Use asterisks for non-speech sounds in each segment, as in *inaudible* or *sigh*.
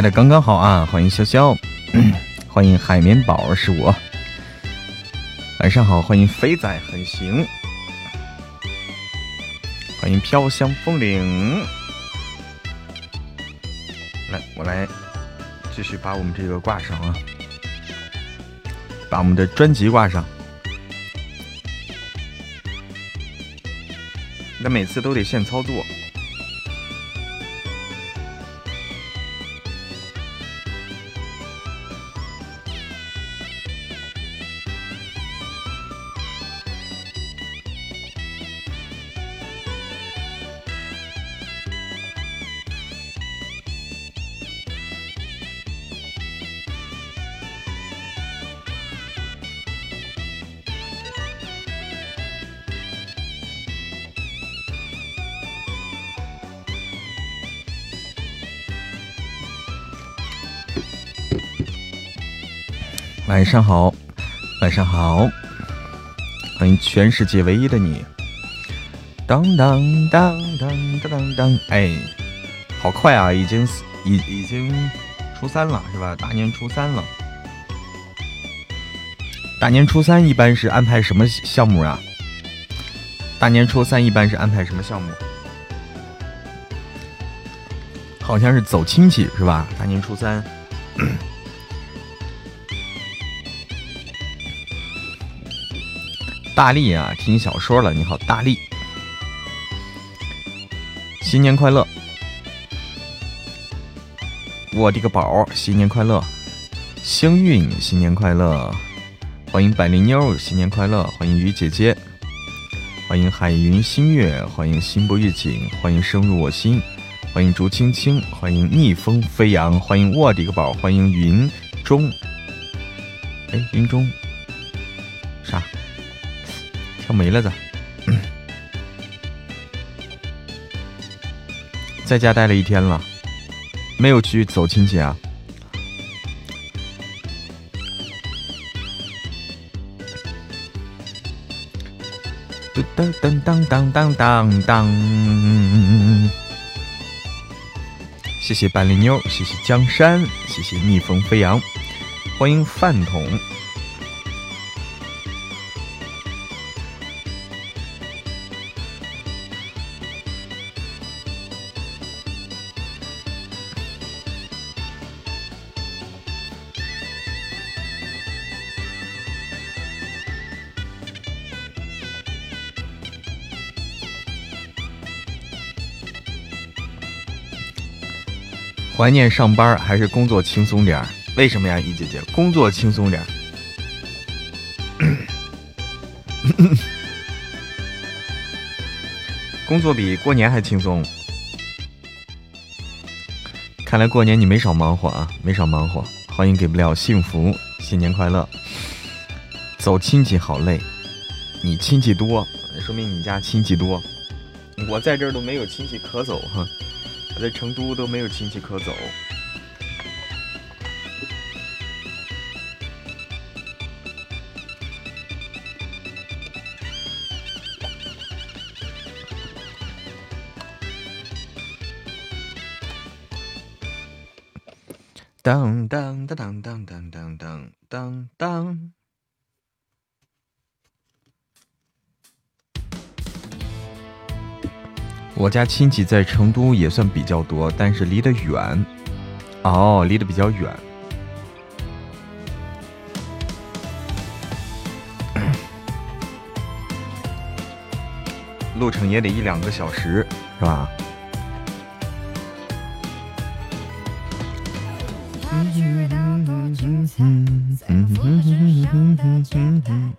来的刚刚好啊！欢迎潇潇，欢迎海绵宝是我。晚上好，欢迎肥仔很行，欢迎飘香风铃。来，我来继续把我们这个挂上啊，把我们的专辑挂上。那每次都得现操作。晚上好，晚上好，欢迎全世界唯一的你。当当当当当当当，哎，好快啊，已经已已经初三了是吧？大年初三了。大年初三一般是安排什么项目啊？大年初三一般是安排什么项目？好像是走亲戚是吧？大年初三。大力啊，听小说了。你好，大力，新年快乐！我的个宝，新年快乐！幸运，新年快乐！欢迎百灵妞，新年快乐！欢迎鱼姐姐，欢迎海云新月，欢迎心不预警，欢迎深入我心，欢迎竹青青，欢迎逆风飞扬，欢迎我的个宝，欢迎云中，哎，云中。没了的，*coughs* 在家待了一天了，没有去走亲戚啊。噔噔噔当当当当，谢谢板栗妞，谢谢江山，谢谢逆风飞扬，欢迎饭桶。怀念上班还是工作轻松点儿为什么呀，一姐姐？工作轻松点儿 *coughs* 工作比过年还轻松。看来过年你没少忙活啊，没少忙活。欢迎给不了幸福，新年快乐。走亲戚好累，你亲戚多，说明你家亲戚多。我在这儿都没有亲戚可走哈。在成都都没有亲戚可走。当当当当当当当当当。我家亲戚在成都也算比较多，但是离得远。哦，离得比较远，路程也得一两个小时，是吧？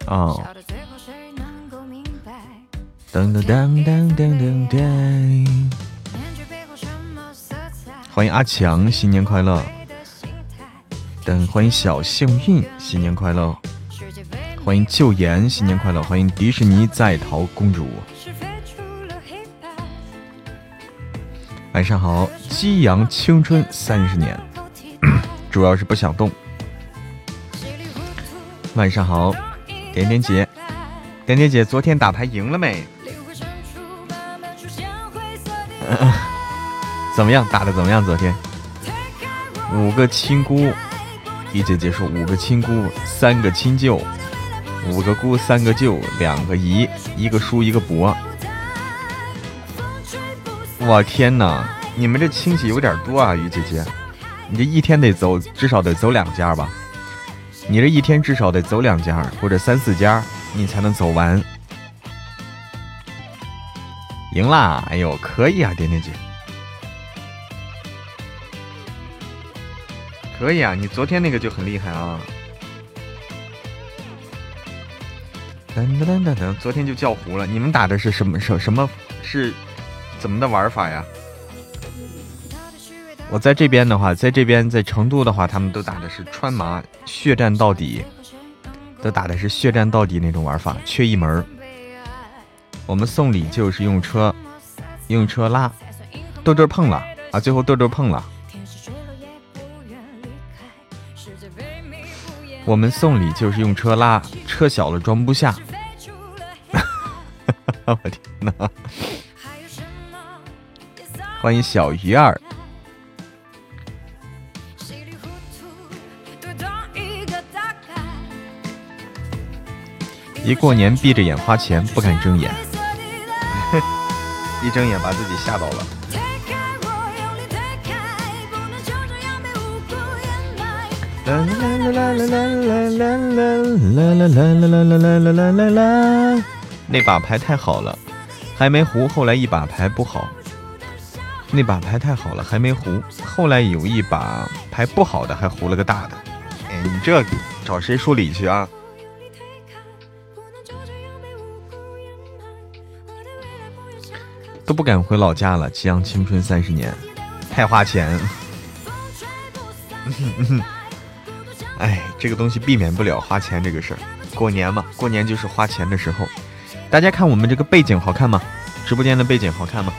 哦。噔噔噔噔噔噔噔！欢迎阿强，新年快乐！等欢迎小幸运，新年快乐！欢迎旧颜，新年快乐！欢迎迪士尼在逃公主。晚上好，激扬青春三十年，*clears throat* 主要是不想动。晚上好，点点姐，点点姐，昨天打牌赢了没？*laughs* 怎么样？打的怎么样？昨天五个亲姑，一姐姐说五个亲姑，三个亲舅，五个姑，三个舅，两个姨，一个叔，一个伯。我天哪，你们这亲戚有点多啊，于姐姐，你这一天得走，至少得走两家吧？你这一天至少得走两家或者三四家，你才能走完。赢啦！哎呦，可以啊，点点姐，可以啊，你昨天那个就很厉害啊。噔噔噔噔噔，昨天就叫糊了。你们打的是什么什什么？是怎么的玩法呀？我在这边的话，在这边在成都的话，他们都打的是川麻血战到底，都打的是血战到底那种玩法，缺一门。我们送礼就是用车，用车拉，豆豆碰了啊，最后豆豆碰了。我们送礼就是用车拉，车小了装不下。哈哈哈我天哪！欢迎小鱼儿。一过年闭着眼花钱，不敢睁眼，一睁眼把自己吓到了。啦啦啦啦啦啦啦啦啦啦啦啦啦啦啦啦啦啦！那把牌太好了，还没胡，后来一把牌不好。那把牌太好了，还没胡，后来有一把牌不好的，还胡了个大的。哎，你这找谁说理去啊？都不敢回老家了，激昂青春三十年，太花钱。*laughs* 哎，这个东西避免不了花钱这个事儿。过年嘛，过年就是花钱的时候。大家看我们这个背景好看吗？直播间的背景好看吗？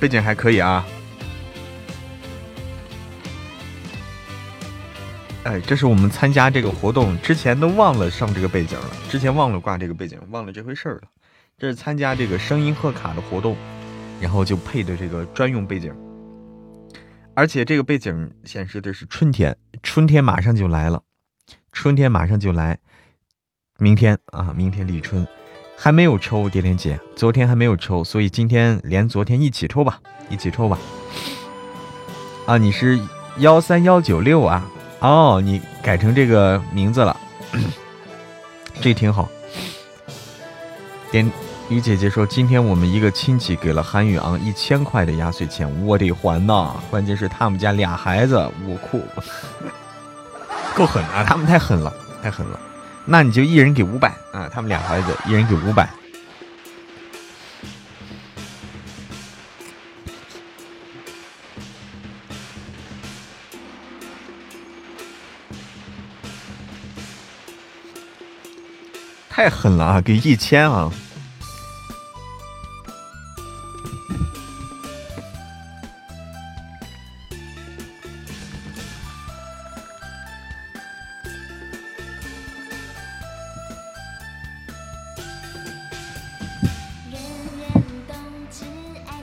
背景还可以啊。哎，这是我们参加这个活动之前都忘了上这个背景了，之前忘了挂这个背景，忘了这回事儿了。这是参加这个声音贺卡的活动，然后就配的这个专用背景，而且这个背景显示的是春天，春天马上就来了，春天马上就来，明天啊，明天立春，还没有抽，蝶恋姐，昨天还没有抽，所以今天连昨天一起抽吧，一起抽吧。啊，你是幺三幺九六啊？哦，你改成这个名字了，*clears throat* 这挺好。点于姐姐说，今天我们一个亲戚给了韩宇昂一千块的压岁钱，我得还呐。关键是他们家俩孩子，我哭，*laughs* 够狠啊！他们太狠了，太狠了。那你就一人给五百啊，他们俩孩子一人给五百。太狠了啊！给一千啊！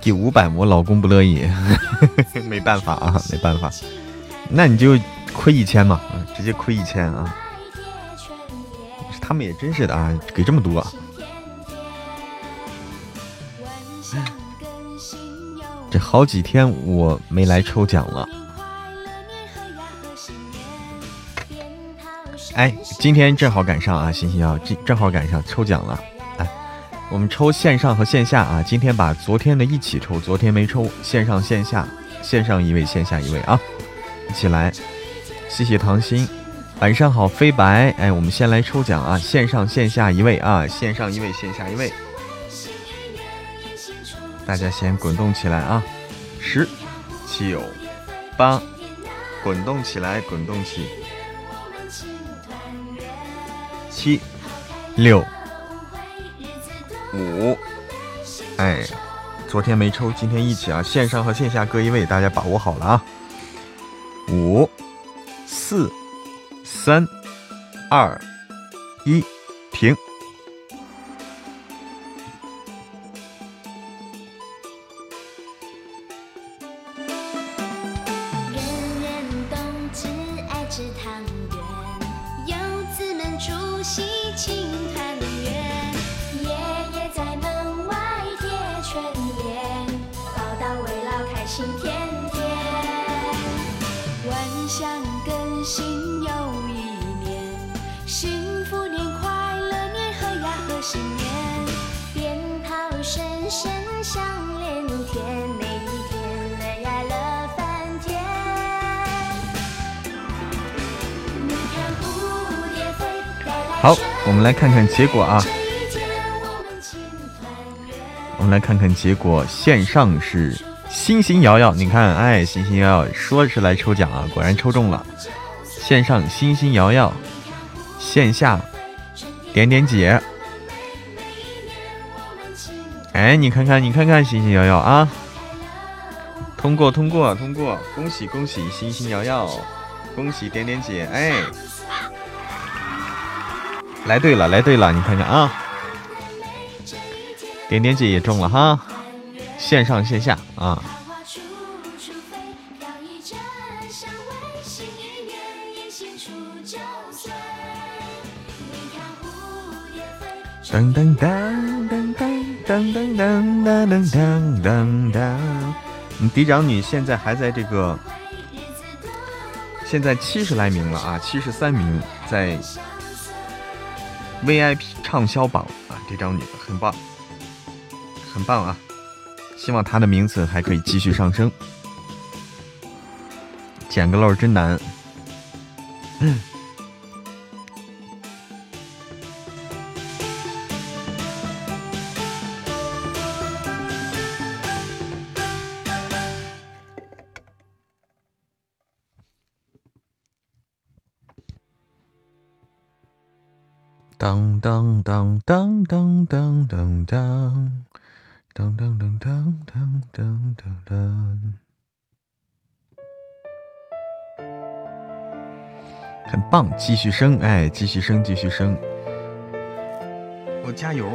给五百，我老公不乐意，*laughs* 没办法啊，没办法。那你就亏一千嘛，直接亏一千啊！他们也真是的啊，给这么多。这好几天我没来抽奖了。哎，今天正好赶上啊，星星啊，正正好赶上抽奖了。哎，我们抽线上和线下啊，今天把昨天的一起抽，昨天没抽，线上线下，线上一位，线下一位啊，一起来，谢谢唐心。晚上好，飞白。哎，我们先来抽奖啊！线上线下一位啊，线上一位，线下一位。大家先滚动起来啊！十、九、八，滚动起来，滚动起。七、六、五。哎，昨天没抽，今天一起啊！线上和线下各一位，大家把握好了啊！三、二、一，来看看结果啊！我们来看看结果，线上是星星瑶瑶，你看，哎，星星瑶瑶说是来抽奖啊，果然抽中了。线上星星瑶瑶，线下点点姐，哎，你看看，你看看星星瑶瑶啊，通过，通过，通过，恭喜恭喜星星瑶瑶，恭喜点点姐，哎。来对了，来对了，你看看啊，点点姐也中了哈，线上线下啊。噔噔噔噔噔噔噔噔噔噔噔噔，你嫡长女现在还在这个，现在七十来名了啊，七十三名在。VIP 畅销榜啊，这张女的很棒，很棒啊！希望她的名次还可以继续上升。*clears throat* 捡个漏真难。嗯。当当当当当当当当当当当当当当当，很棒，继续升，哎，继续升，继续升。我加油，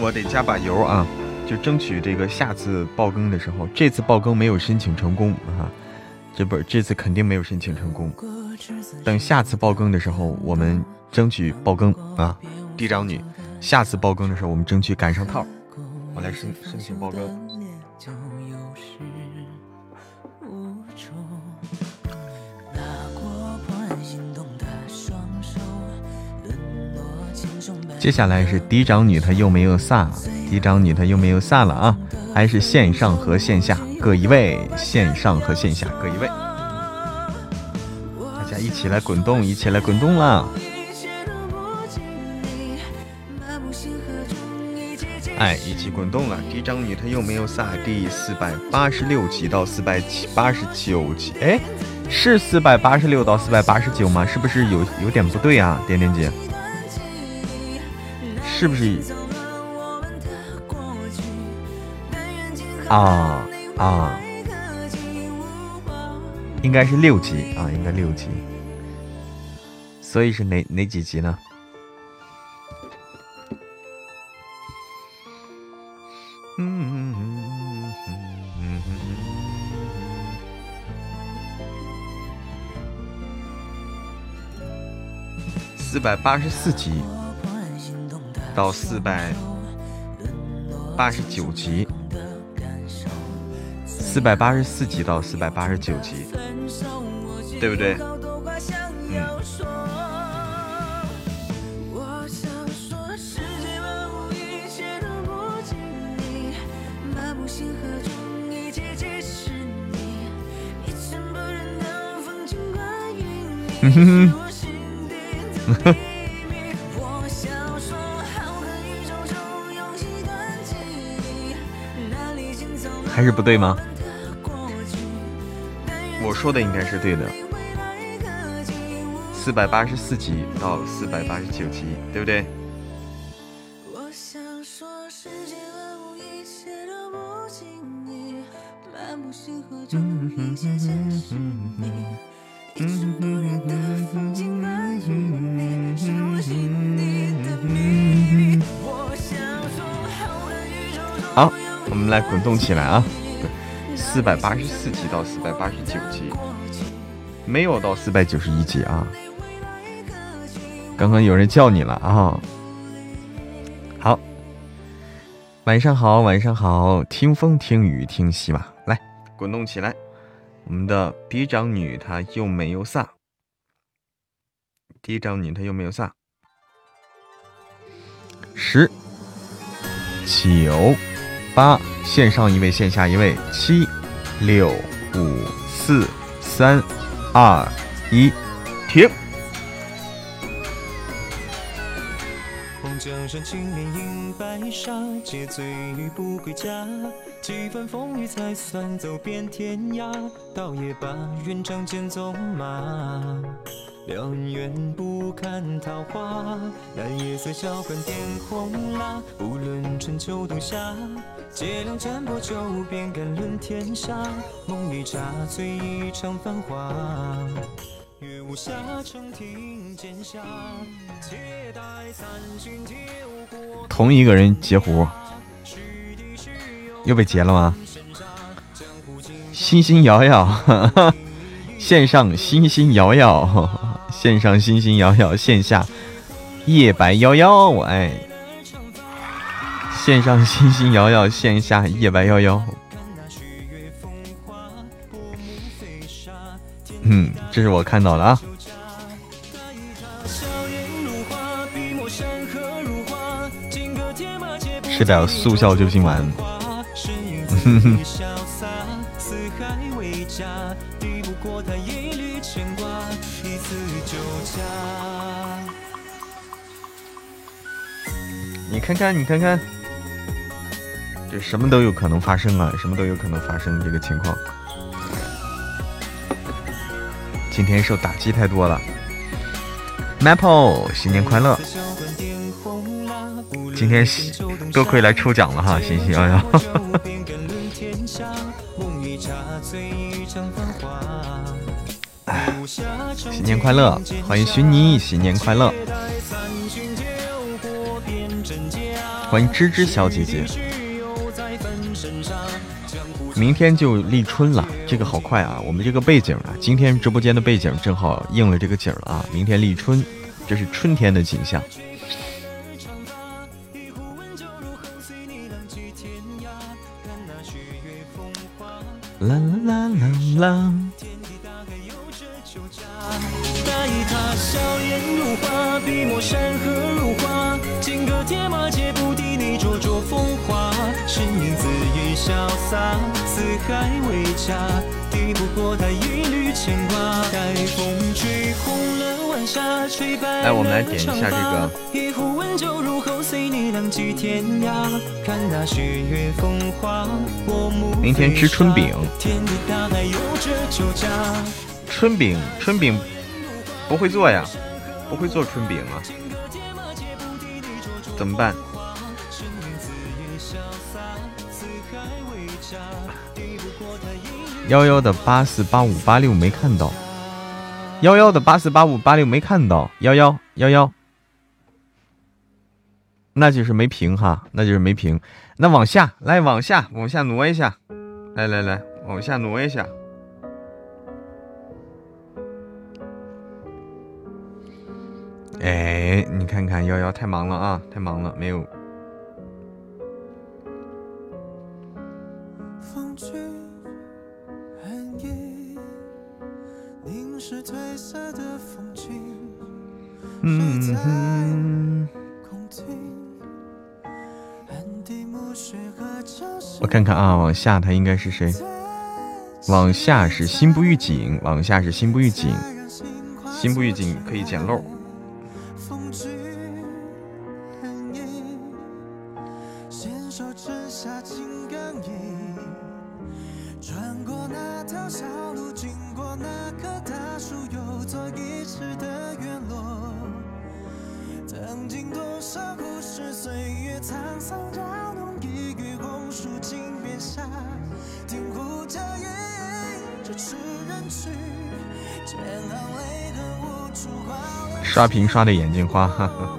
我得加把油啊！就争取这个下次爆更的时候，这次爆更没有申请成功啊，这不，这次肯定没有申请成功。等下次爆更的时候，我们。争取爆更啊，嫡长女，下次爆更的时候我们争取赶上套，我来申申请爆更。接下来是嫡长女，她又没有飒，嫡长女她又没有飒了啊，还是线上和线下各一位，线上和线下各一位，大家一起来滚动，一起来滚动啦！哎，一起滚动了！嫡长女她又没有撒，第四百八十六集到四百七八十九集，哎，是四百八十六到四百八十九吗？是不是有有点不对啊？点点姐，是不是？啊啊，应该是六集啊，应该六集，所以是哪哪几集呢？百八十四集到四百八十九集，四百八十四集到四百八十九集，对不对？嗯。哼哼哼。还是不对吗？我说的应该是对的。四百八十四集到四百八十九集，对不对？来滚动起来啊！四百八十四级到四百八十九级，没有到四百九十一级啊！刚刚有人叫你了啊！好，晚上好，晚上好，听风听雨听戏吧，来滚动起来！我们的嫡长女她又美又飒。第一张你他又没有撒，十九八线上一位，线下一位，七六五四三二一，停。江山青莲映白纱，借醉玉不归家。几番风雨才算走遍天涯，倒也罢，愿仗剑走马。良缘不看桃花，那夜色小馆点红蜡。不论春秋冬夏，借两盏薄酒，便敢论天下。梦里茶醉一场繁华。月无暇，长亭剑下，且待三巡酒过。同一个人截胡，又被截了吗？星星摇摇，线上星星摇摇。线上星星摇摇，线下夜白夭夭。哎，线上星星摇摇，线下夜白夭夭。嗯，这是我看到了啊。吃点速效救心丸。你看看，你看看，这什么都有可能发生啊！什么都有可能发生，这个情况。今天受打击太多了。Maple，新年快乐！今天多亏来抽奖了哈，行行摇摇。新年快乐！欢迎薰妮，新年快乐！欢迎芝芝小姐姐，明天就立春了，这个好快啊！我们这个背景啊，今天直播间的背景正好应了这个景了啊！明天立春，这是春天的景象。啦啦啦啦啦。风华，身影恣意潇洒，四海为家，抵不过他一缕牵挂。待风吹红了晚霞，吹白了长发。一壶温酒入喉，随你浪迹天涯。看那雪月风花，我目明天吃春饼。天地大海有着酒家。春饼，春饼不会做呀，不会做春饼啊，怎么办？幺幺的八四八五八六没看到，幺幺的八四八五八六没看到，幺幺幺幺，那就是没屏哈，那就是没屏。那往下来，往下往下挪一下，来来来，往下挪一下。哎，你看看幺幺太忙了啊，太忙了，没有。嗯我看看啊，往下他应该是谁？往下是心不预警，往下是心不预警，心不预警可以捡漏。舍故事，岁月沧桑，摇动一缕红树金边下，听胡笳吟着痴人去，千行泪痕无处挂。刷屏刷的眼睛花。呵呵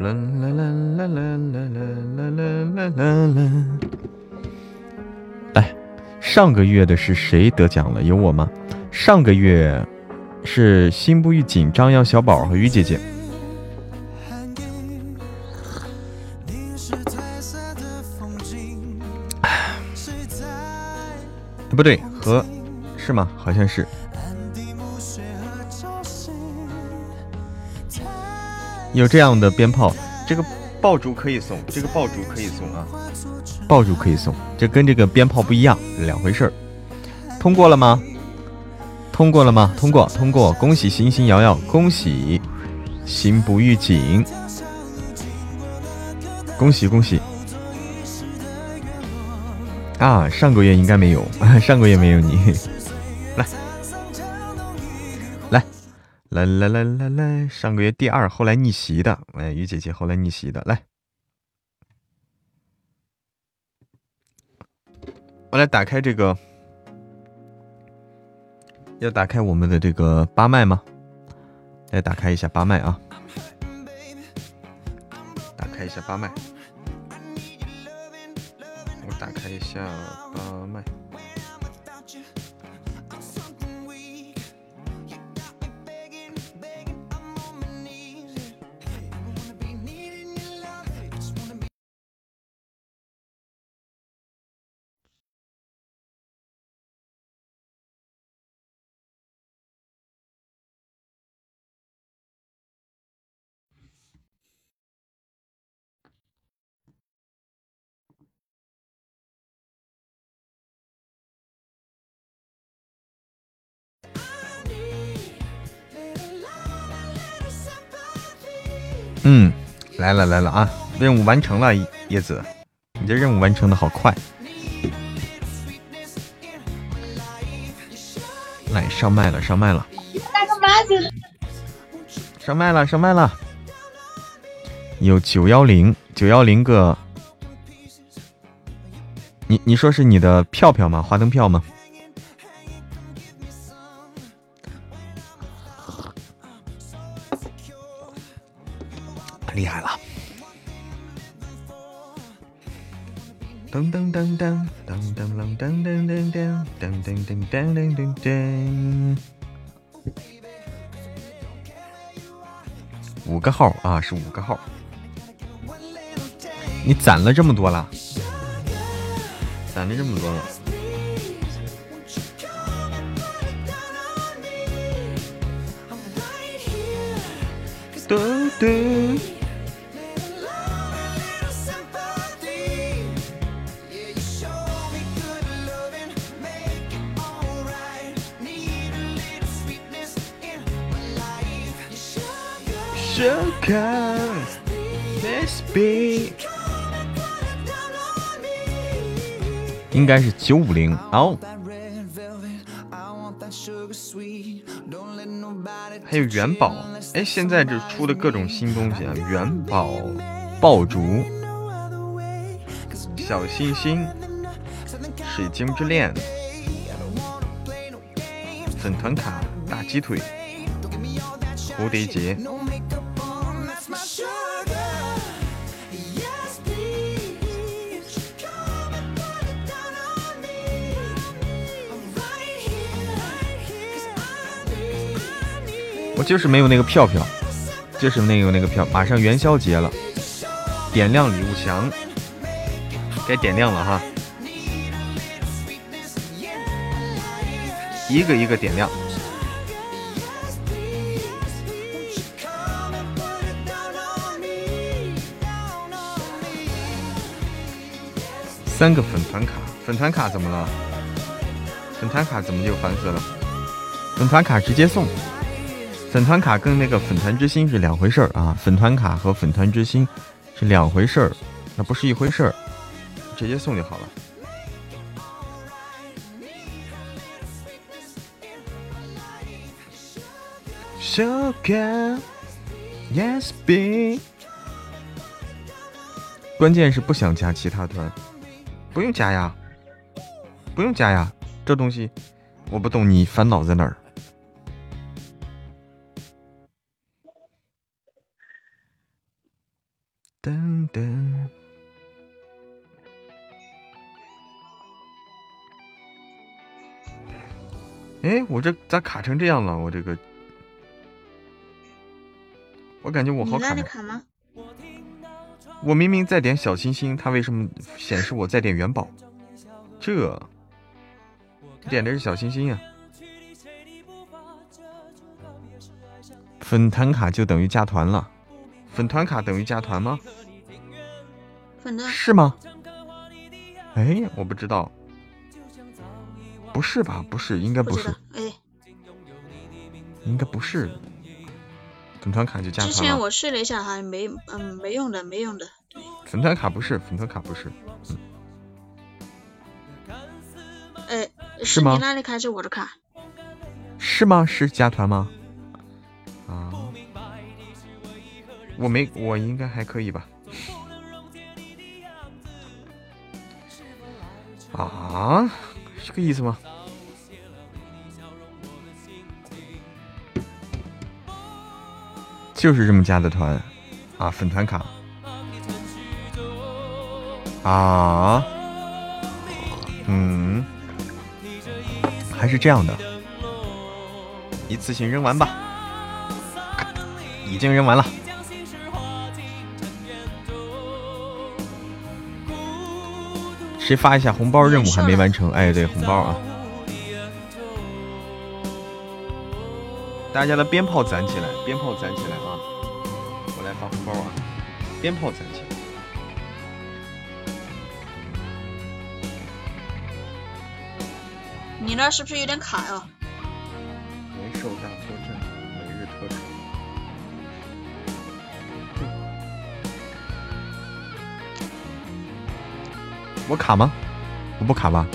梦啦啦啦啦啦啦啦啦啦啦啦！上个月的是谁得奖了？有我吗？上个月是心不预警、张瑶、小宝和于姐姐。不对，和是吗？好像是。有这样的鞭炮，这个爆竹可以送，这个爆竹可以送啊，爆竹可以送，这跟这个鞭炮不一样，两回事儿。通过了吗？通过了吗？通过，通过，恭喜星星瑶瑶，恭喜心不预警，恭喜恭喜。啊，上个月应该没有，*laughs* 上个月没有你。*laughs* 来，来来来来来，上个月第二，后来逆袭的，哎，于姐姐后来逆袭的，来，我来打开这个，要打开我们的这个八麦吗？来打开一下八麦啊，打开一下八麦。我打开一下八麦。嗯，来了来了啊！任务完成了，叶子，你这任务完成的好快。来上麦了，上麦了。上麦了，上麦了。有九幺零九幺零个，你你说是你的票票吗？花灯票吗？厉害了！噔噔噔噔噔噔噔噔噔噔噔噔噔噔噔噔，五个号啊，是五个号。你攒了这么多了，攒了这么多了。嘟嘟。应该是九五零。哦，还有元宝，哎，现在这出的各种新东西啊，元宝、爆竹、小星星、水晶之恋、粉团卡、大鸡腿、蝴蝶结。我就是没有那个票票，就是那个那个票。马上元宵节了，点亮礼物墙，该点亮了哈，一个一个点亮。三个粉团卡，粉团卡怎么了？粉团卡怎么就反死了？粉团卡直接送。粉团卡跟那个粉团之星是两回事儿啊！粉团卡和粉团之星是两回事儿，那不是一回事儿，直接送就好了。Sugar, yes, be 关键是不想加其他团，不用加呀，不用加呀，这东西我不懂你烦恼在哪儿。噔噔，哎，我这咋卡成这样了？我这个，我感觉我好卡吗？我明明在点小心心，它为什么显示我在点元宝？这点的是小心心呀！粉团卡就等于加团了，粉团卡等于加团吗？粉的是吗？哎，我不知道，不是吧？不是，应该不是。哎，应该不是。粉团卡就加团之前我试了一下，还没，嗯，没用的，没用的。粉团卡不是，粉团卡不是。嗯哎，是吗？你那里开是我的卡？是吗？是加团吗？我没，我应该还可以吧。啊，这个意思吗？就是这么加的团，啊，粉团卡，啊，嗯，还是这样的，一次性扔完吧，已经扔完了。谁发一下红包？任务还没完成。哎，对，红包啊。大家的鞭炮攒起来，鞭炮攒起来啊！我来发红包啊！鞭炮攒起来。你那是不是有点卡呀？没收大我卡吗？我不卡吧？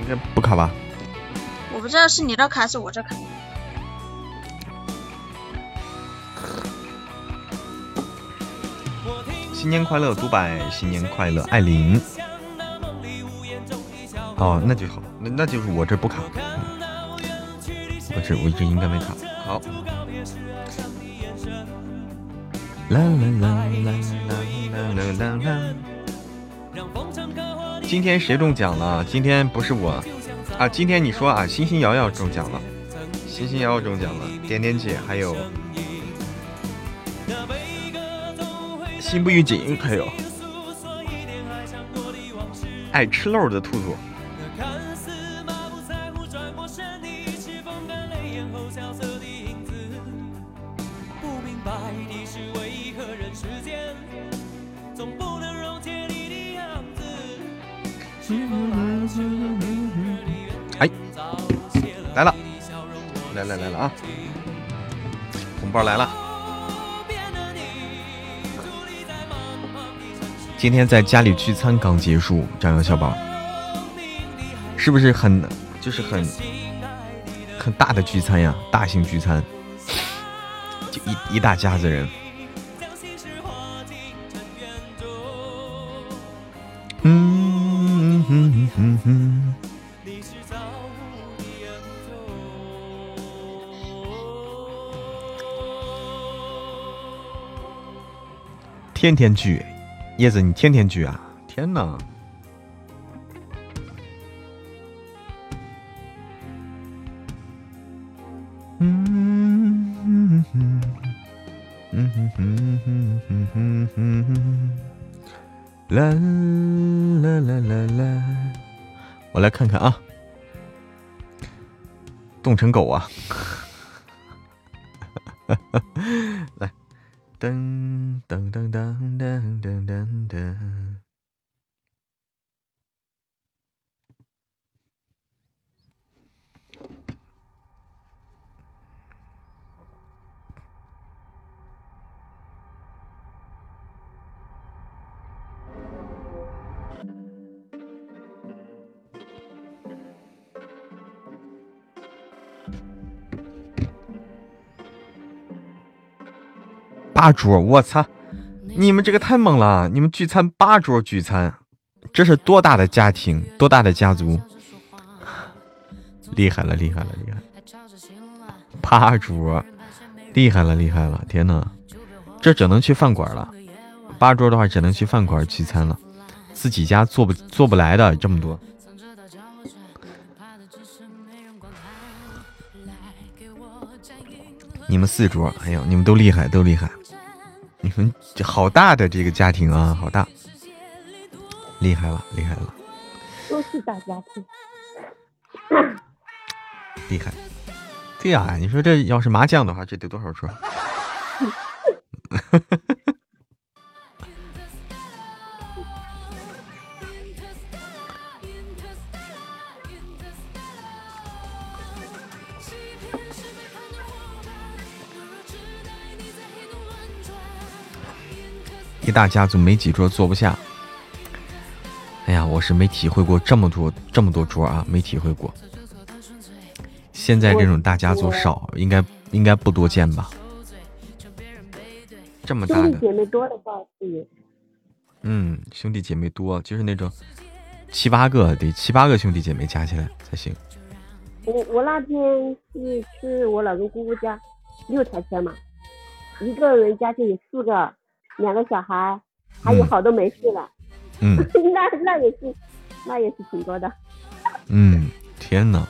应该不卡吧？我不知道是你那卡还是我这卡。新年快乐，独白！新年快乐，艾琳。哦，那就好，那那就是我这不卡。我这我这应该没卡。好。啦啦啦啦啦啦啦啦！今天谁中奖了？今天不是我。啊，今天你说啊，欣欣瑶瑶中奖了，欣欣瑶瑶中奖了，点点姐还有心不预警，还有爱吃肉的兔兔。红包来了。今天在家里聚餐刚结束，张扬小宝，是不是很就是很很大的聚餐呀？大型聚餐，就一一大家子人。天天聚，叶子，你天天聚啊？天哪！嗯哼哼哼哼哼哼哼哼哼哼，啦啦啦啦啦！我来看看啊，冻成狗啊！八桌，我操！你们这个太猛了！你们聚餐八桌聚餐，这是多大的家庭，多大的家族？厉害了，厉害了，厉害！八桌，厉害了，厉害了！天哪，这只能去饭馆了。八桌的话，只能去饭馆聚餐了，自己家做不做不来的这么多。你们四桌，哎呦，你们都厉害，都厉害！你们好大的这个家庭啊，好大，厉害了，厉害了！都是大家庭，*coughs* 厉害！对呀，你说这要是麻将的话，这得多少桌？*laughs* 大家族没几桌坐不下。哎呀，我是没体会过这么多这么多桌啊，没体会过。现在这种大家族少，应该应该不多见吧？这么大的兄弟姐妹多的话是。嗯，兄弟姐妹多，就是那种七八个，得七八个兄弟姐妹加起来才行。我我那天是去我老公姑姑家，六台车嘛，一个人加起有四个。两个小孩，还有好多没事了。嗯，*laughs* 那那也是，那也是挺多的。嗯，天呐。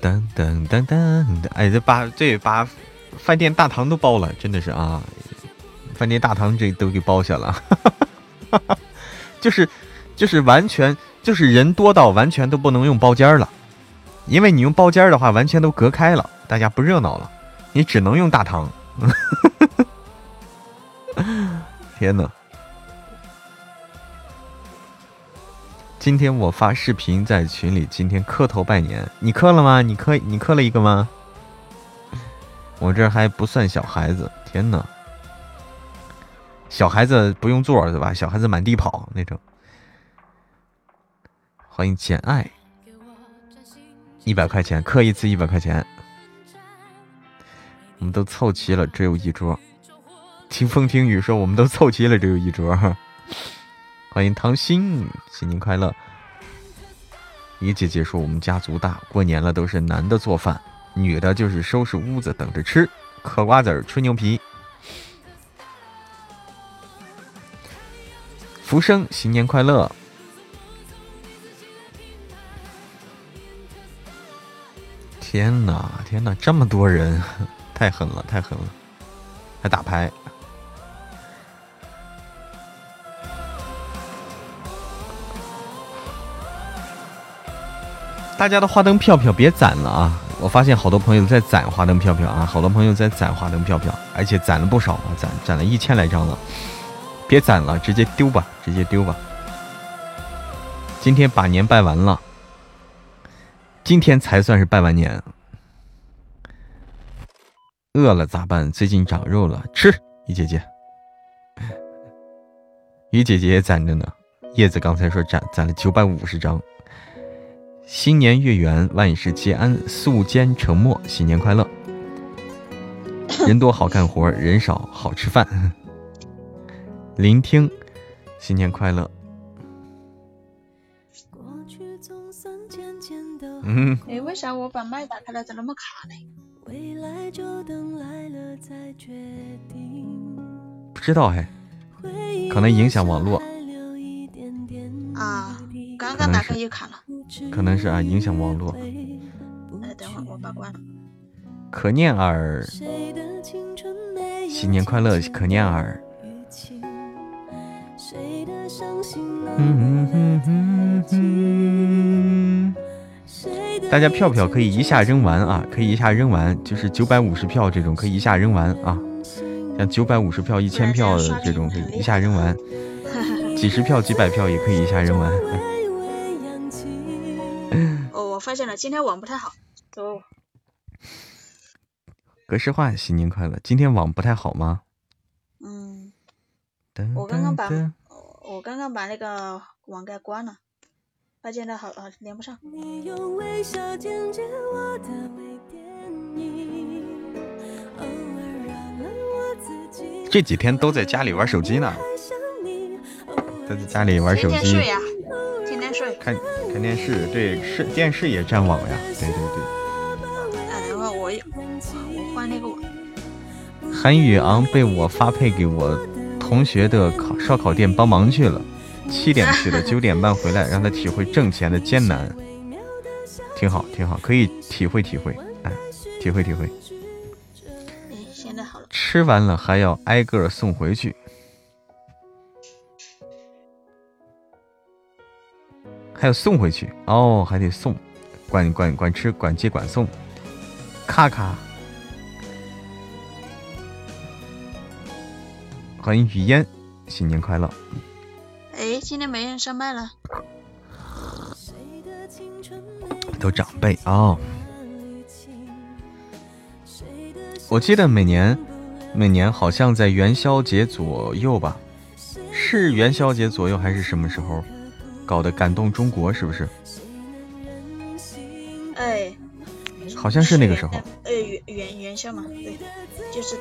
噔噔噔噔哎，这把这把饭店大堂都包了，真的是啊，饭店大堂这都给包下了，*laughs* 就是就是完全就是人多到完全都不能用包间了，因为你用包间的话，完全都隔开了，大家不热闹了，你只能用大堂。*laughs* *laughs* 天呐！今天我发视频在群里，今天磕头拜年，你磕了吗？你磕你磕了一个吗？我这还不算小孩子，天呐！小孩子不用座对吧？小孩子满地跑那种。欢迎简爱，一百块钱磕一次，一百块钱。我们都凑齐了，只有一桌。听风听雨说，我们都凑齐了，只有一桌。欢迎唐鑫，新年快乐。于姐姐说，我们家族大，过年了都是男的做饭，女的就是收拾屋子等着吃，嗑瓜子儿吹牛皮。福生，新年快乐！天哪，天哪，这么多人，*laughs* 太狠了，太狠了，还打牌。大家的花灯票票别攒了啊！我发现好多朋友在攒花灯票票啊，好多朋友在攒花灯票票，而且攒了不少啊，攒攒了一千来张了。别攒了，直接丢吧，直接丢吧。今天把年拜完了，今天才算是拜完年。饿了咋办？最近长肉了，吃鱼姐姐。*laughs* 鱼姐姐也攒着呢，叶子刚才说攒攒了九百五十张。新年月圆，万事皆安，素笺成墨，新年快乐。*laughs* 人多好干活，人少好吃饭。*laughs* 聆听，新年快乐。*laughs* 嗯。哎，为啥我把麦打开了，咋那么卡呢？不知道哎，可能影响网络。啊，刚刚打开也卡了。可能是啊，影响网络。哎，等会儿我把关了。可念儿，新年快乐，可念儿。大家票票可以一下扔完啊，可以一下扔完，就是九百五十票这种可以一下扔完啊。像九百五十票、一千票的这种可以一下扔完，几十票、几百票也可以一下扔完。*laughs* 我发现了，今天网不太好。走。格式化，新年快乐！今天网不太好吗？嗯。我刚刚把，我刚刚把那个网给关了，发现它好好连不上。这几天都在家里玩手机呢，都在家里玩手机。天天睡呀，天天睡。看看电视，对，是电视也占网呀，对对对。哎，等会我我换那个网。韩宇昂被我发配给我同学的烤烧烤店帮忙去了，七点去的，九点半回来，让他体会挣钱的艰难。挺好，挺好，可以体会体会，哎，体会体会。现在好了。吃完了还要挨个送回去，还要送回去哦，还得送，管管管吃，管接管送，咔咔。欢迎雨烟，新年快乐。哎，今天没人上麦了。都长辈哦，我记得每年，每年好像在元宵节左右吧，是元宵节左右还是什么时候搞的感动中国？是不是？哎，好像是那个时候。呃，元元元宵嘛，对，就是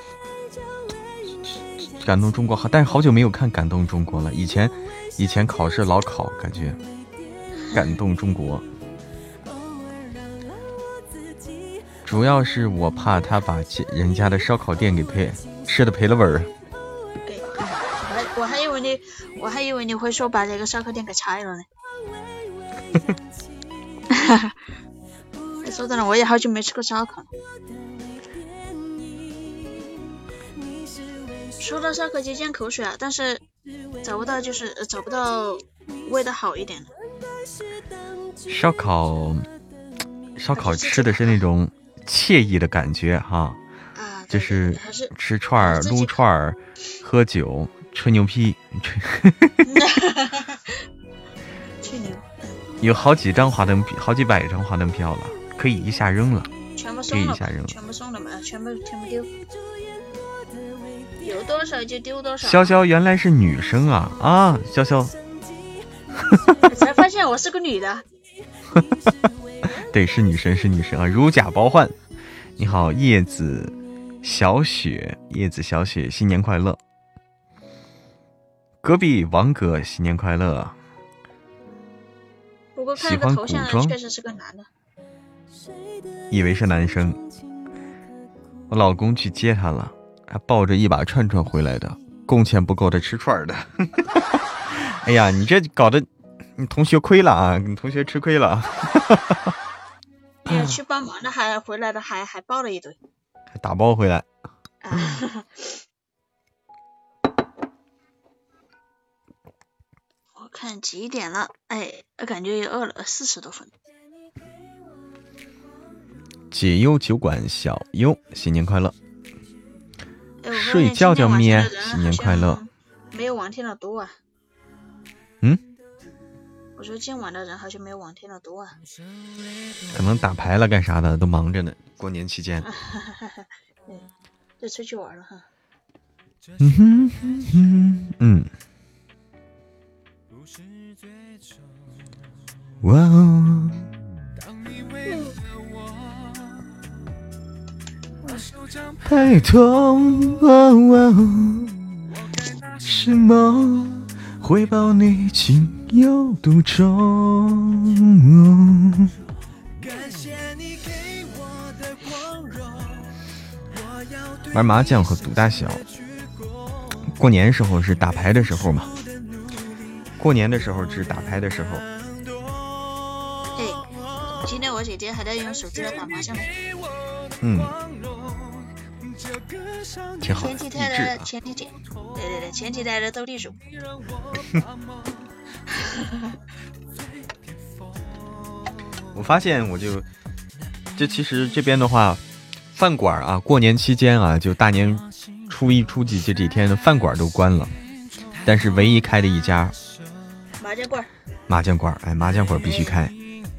感动中国。好，但是好久没有看感动中国了。以前，以前考试老考，感觉感动中国。主要是我怕他把人家的烧烤店给赔吃的赔了本儿。对，我还我还以为你我还以为你会说把这个烧烤店给拆了呢。哈哈，说真的，我也好久没吃过烧烤。说到烧烤就咽口水啊，但是找不到就是找不到味道好一点的。烧烤，烧烤吃的是那种。惬意的感觉哈，就是吃串儿、撸串儿、喝酒、吹牛批，吹。*laughs* 吹牛。有好几张华灯皮，好几百张华灯票了，可以一下扔了。全部送了。一下扔了。全部送了嘛？全部全部丢。有多少就丢多少。潇潇原来是女生啊啊！潇潇。*laughs* 才发现我是个女的。*laughs* 对，是女神，是女神啊！如假包换。你好，叶子小雪，叶子小雪，新年快乐！隔壁王哥，新年快乐！不过看个头像，确实是个男的。以为是男生。我老公去接他了，还抱着一把串串回来的，工钱不够他吃串的。*laughs* 哎呀，你这搞得你同学亏了啊！你同学吃亏了。去帮忙的还回来的还还抱了一堆，还打包回来。我看几点了？哎，我感觉也饿了，四十多分。解忧酒馆小优，新年快乐！睡觉觉咩，新年快乐！没有王天的多啊。嗯？我说今晚的人好像没有往天的多啊，可能打牌了干啥的都忙着呢，过年期间。对，就出去玩了哈。嗯哼哼嗯。哇哦。太痛。什么？回报你情有独钟。玩麻将和赌大小，过年时候是打牌的时候嘛？过年的时候是打牌的时候。哎，今天我姐姐还在用手机来打麻将呢。嗯。挺好，前几天的前提点，对对对，前几天的斗地主。*laughs* 我发现，我就这其实这边的话，饭馆啊，过年期间啊，就大年初一、初几这几天的饭馆都关了，但是唯一开的一家麻将馆，麻将馆，哎，麻将馆必须开，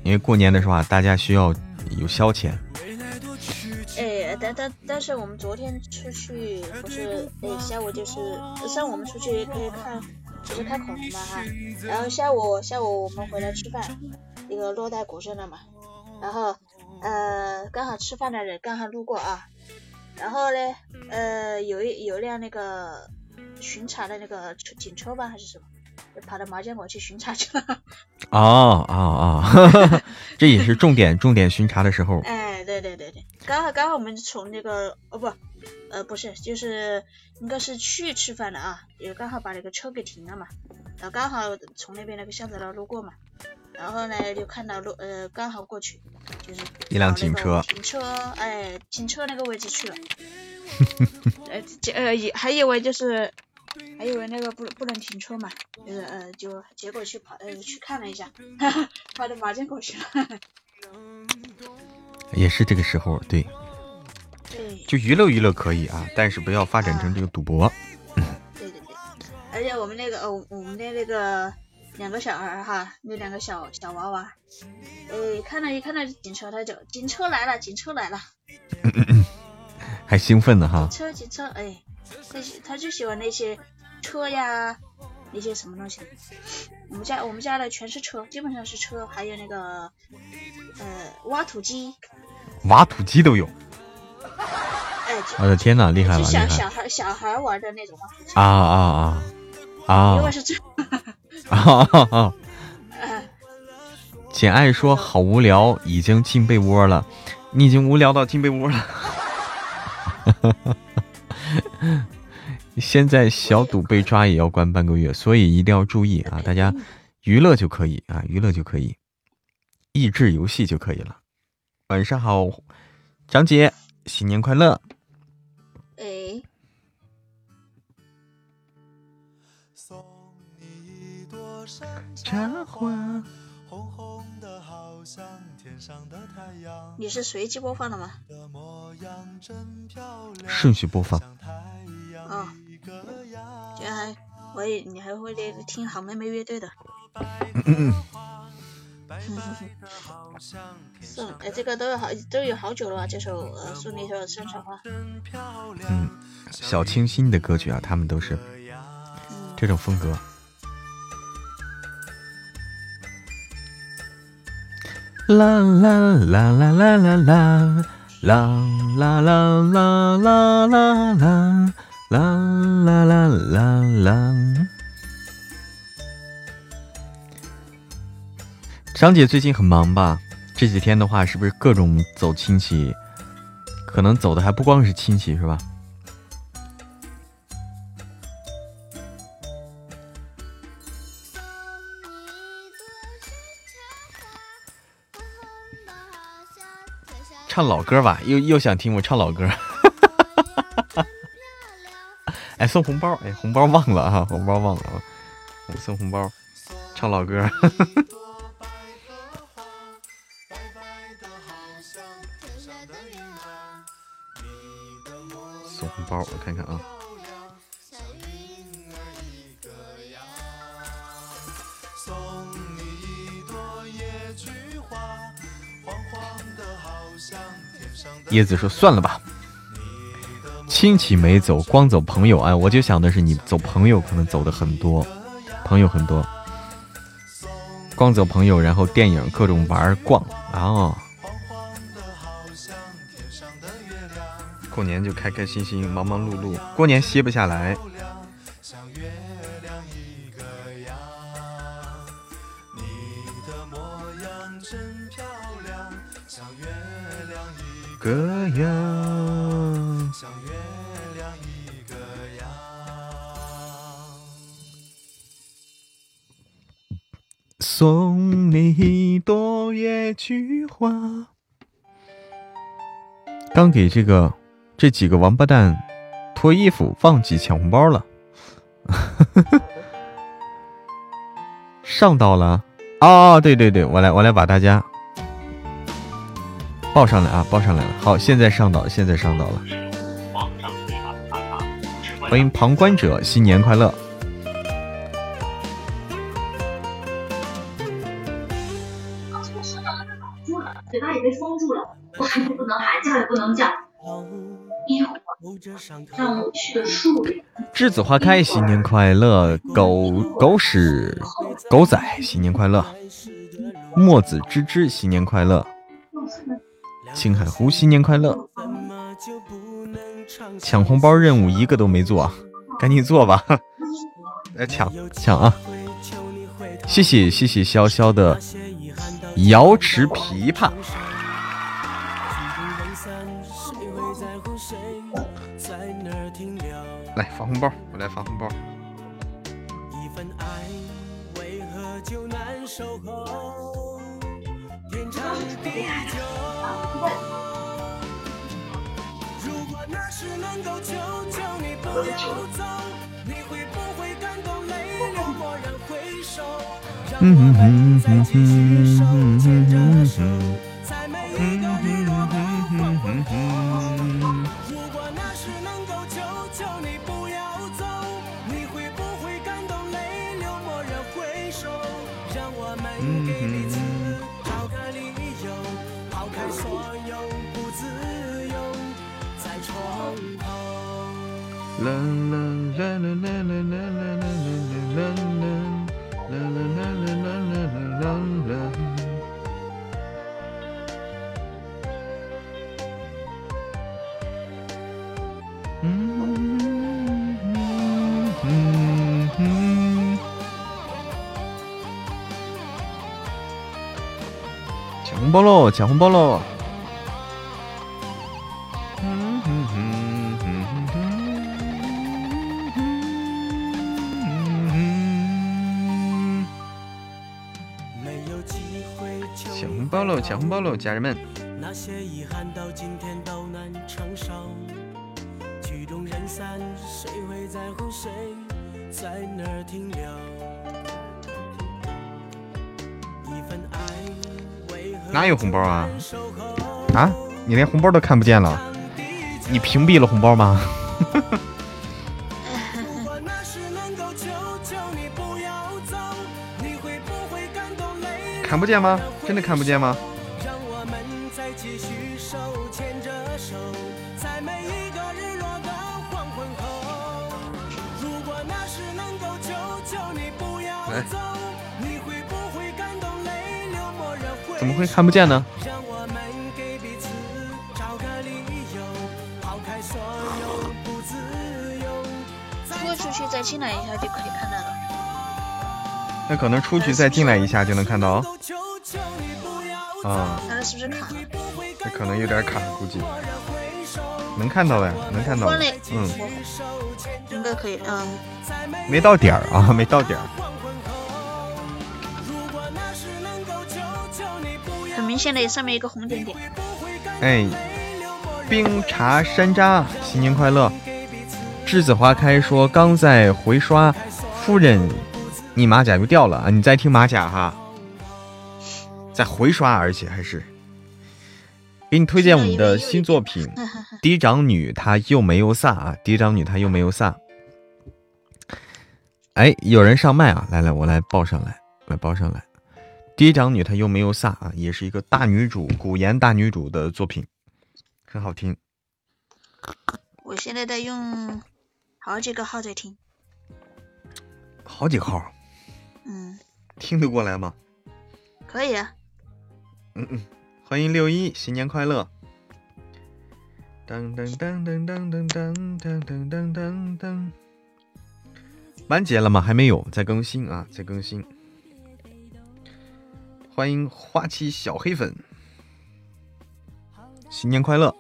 因为过年的时候啊，大家需要有消遣。但但但是我们昨天出去不是哎下午就是上午我们出去可以看就是看恐龙嘛哈，然后下午下午我们回来吃饭，一个洛带古镇的嘛，然后呃刚好吃饭的人刚好路过啊，然后呢，呃，有一有辆那个巡查的那个车警车吧，还是什么，跑到麻将馆去巡查去了。哦哦哦，*laughs* 这也是重点重点巡查的时候。哎，对对对对，刚好刚好我们从那个哦不，呃不是，就是应该是去吃饭的啊，也刚好把那个车给停了嘛，然后刚好从那边那个巷子那路过嘛，然后呢就看到路呃刚好过去，就是一辆警车。警车哎停车那个位置去了，*laughs* 呃这呃也还以为就是还以为那个不不能停车嘛，就是呃就结果去跑呃去看了一下，*laughs* 跑到麻将馆去了，*laughs* 也是这个时候，对，对。就娱乐娱乐可以啊，但是不要发展成这个赌博。对对对，而且我们那个呃，我们的那个两个小孩儿哈，那两个小小娃娃，哎，看到一看到警车，他就警车来了，警车来了，*laughs* 还兴奋呢哈。车警车，哎，他喜他就喜欢那些车呀，那些什么东西。我们家我们家的全是车，基本上是车，还有那个呃挖土机，挖土机都有，哎，我的天呐，厉害就了，小小孩小孩玩的那种挖土机，啊啊啊啊因为是这，啊啊啊！呃简爱说好无聊，已经进被窝了。你已经无聊到进被窝了。*laughs* 现在小赌被抓也要关半个月，所以一定要注意啊！大家娱乐就可以啊，娱乐就可以，益智游戏就可以了。晚上好，张姐，新年快乐！哎。送你一朵山茶花，你是随机播放的吗？顺序播放。哦一个样。居然还，我也你还会那个听好妹妹乐队的。*laughs* 送，哎，这个都有好都有好久了吧？这首呃，送你一首《山茶花》。嗯，小清新的歌曲啊，他们都是嗯，这种风格。啦啦啦啦啦啦啦啦啦啦啦啦啦啦啦啦啦啦啦。张姐最近很忙吧？这几天的话，是不是各种走亲戚？可能走的还不光是亲戚，是吧？唱老歌吧，又又想听我唱老歌。*laughs* 哎，送红包，哎，红包忘了啊，红包忘了啊，送红包，唱老歌。*laughs* 送红包，我看看啊。叶子说：“算了吧，亲戚没走，光走朋友。哎，我就想的是你走朋友可能走的很多，朋友很多，光走朋友，然后电影各种玩逛啊。过年就开开心心，忙忙碌碌，过年歇不下来。个样，像月亮一个样。送你一朵野菊花。刚给这个这几个王八蛋脱衣服，忘记抢红包了。*laughs* 上到了哦，对对对，我来我来把大家报上来啊，报上来了。好，现在上岛，现在上岛了。欢迎旁观者，新年快乐！嘴巴也被封住了，我喊也不能喊，叫也不能叫。一会儿让我去的树林，栀子花开，新年快乐！狗狗屎狗仔，新年快乐！墨子芝芝，新年快乐！青海湖，新年快乐！抢红包任务一个都没做，赶紧做吧！来抢抢啊！谢谢谢谢潇潇的瑶池琵琶。来发红包，我来发红包。嗯哼哼哼哼哼哼哼。抢红包喽！抢红包喽！抢红包喽，家人们！那些遗憾到今天都难承受，曲终人散，谁会在乎谁在哪儿停留？一份爱为何哪有红包啊？啊，你连红包都看不见了？你屏蔽了红包吗？*laughs* 看不见吗？真的看不见吗？么会看不见呢？出去再进来一下就可以看到了。那可能出去再进来一下就能看到。啊。那是不是卡？这可能有点卡，估计。能看到的，能看到。嗯。应该可以，嗯。没到点儿啊，没到点儿。很明显的，上面一个红点点。哎，冰茶山楂，新年快乐！栀子花开说刚在回刷，夫人，你马甲又掉了啊！你在听马甲哈，在回刷，而且还是给你推荐我们的新作品《嫡长女》，她又没有飒啊！嫡长女她又没有飒。哎，有人上麦啊！来来，我来报上来，来报上来。嫡长女她又没有飒啊，也是一个大女主，古言大女主的作品，很好听。我现在在用。好几个号在听，好几个号，嗯，听得过来吗？可以啊，嗯嗯，欢迎六一，新年快乐！噔噔噔噔噔噔噔噔噔噔噔，完结了吗？还没有，在更新啊，在更新。欢迎花期小黑粉，新年快乐！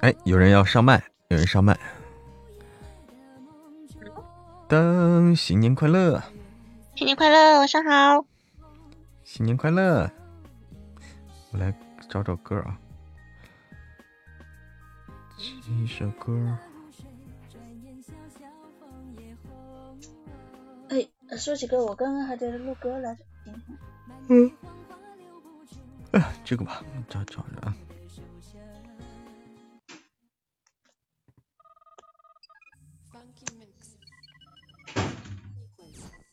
哎，有人要上麦，有人上麦。噔，新年快乐！新年快乐，晚上好。新年快乐！我来找找歌啊，一首歌。哎，说起歌，我刚刚还在录歌来着。嗯。哎，这个吧，找找着啊。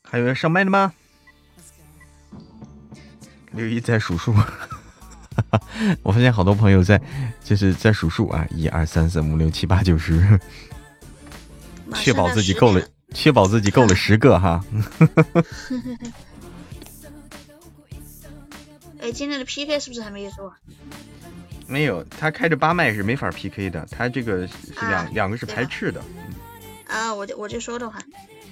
还有人上麦的吗？六一在数数，*laughs* 我发现好多朋友在，就是在数数啊，一二三四五六七八九十，确保自己够了，确保自己够了十个哈。*laughs* 哎，今天的 PK 是不是还没有做？没有，他开着八麦是没法 PK 的，他这个两两个是排斥的。啊，我就我就说的话。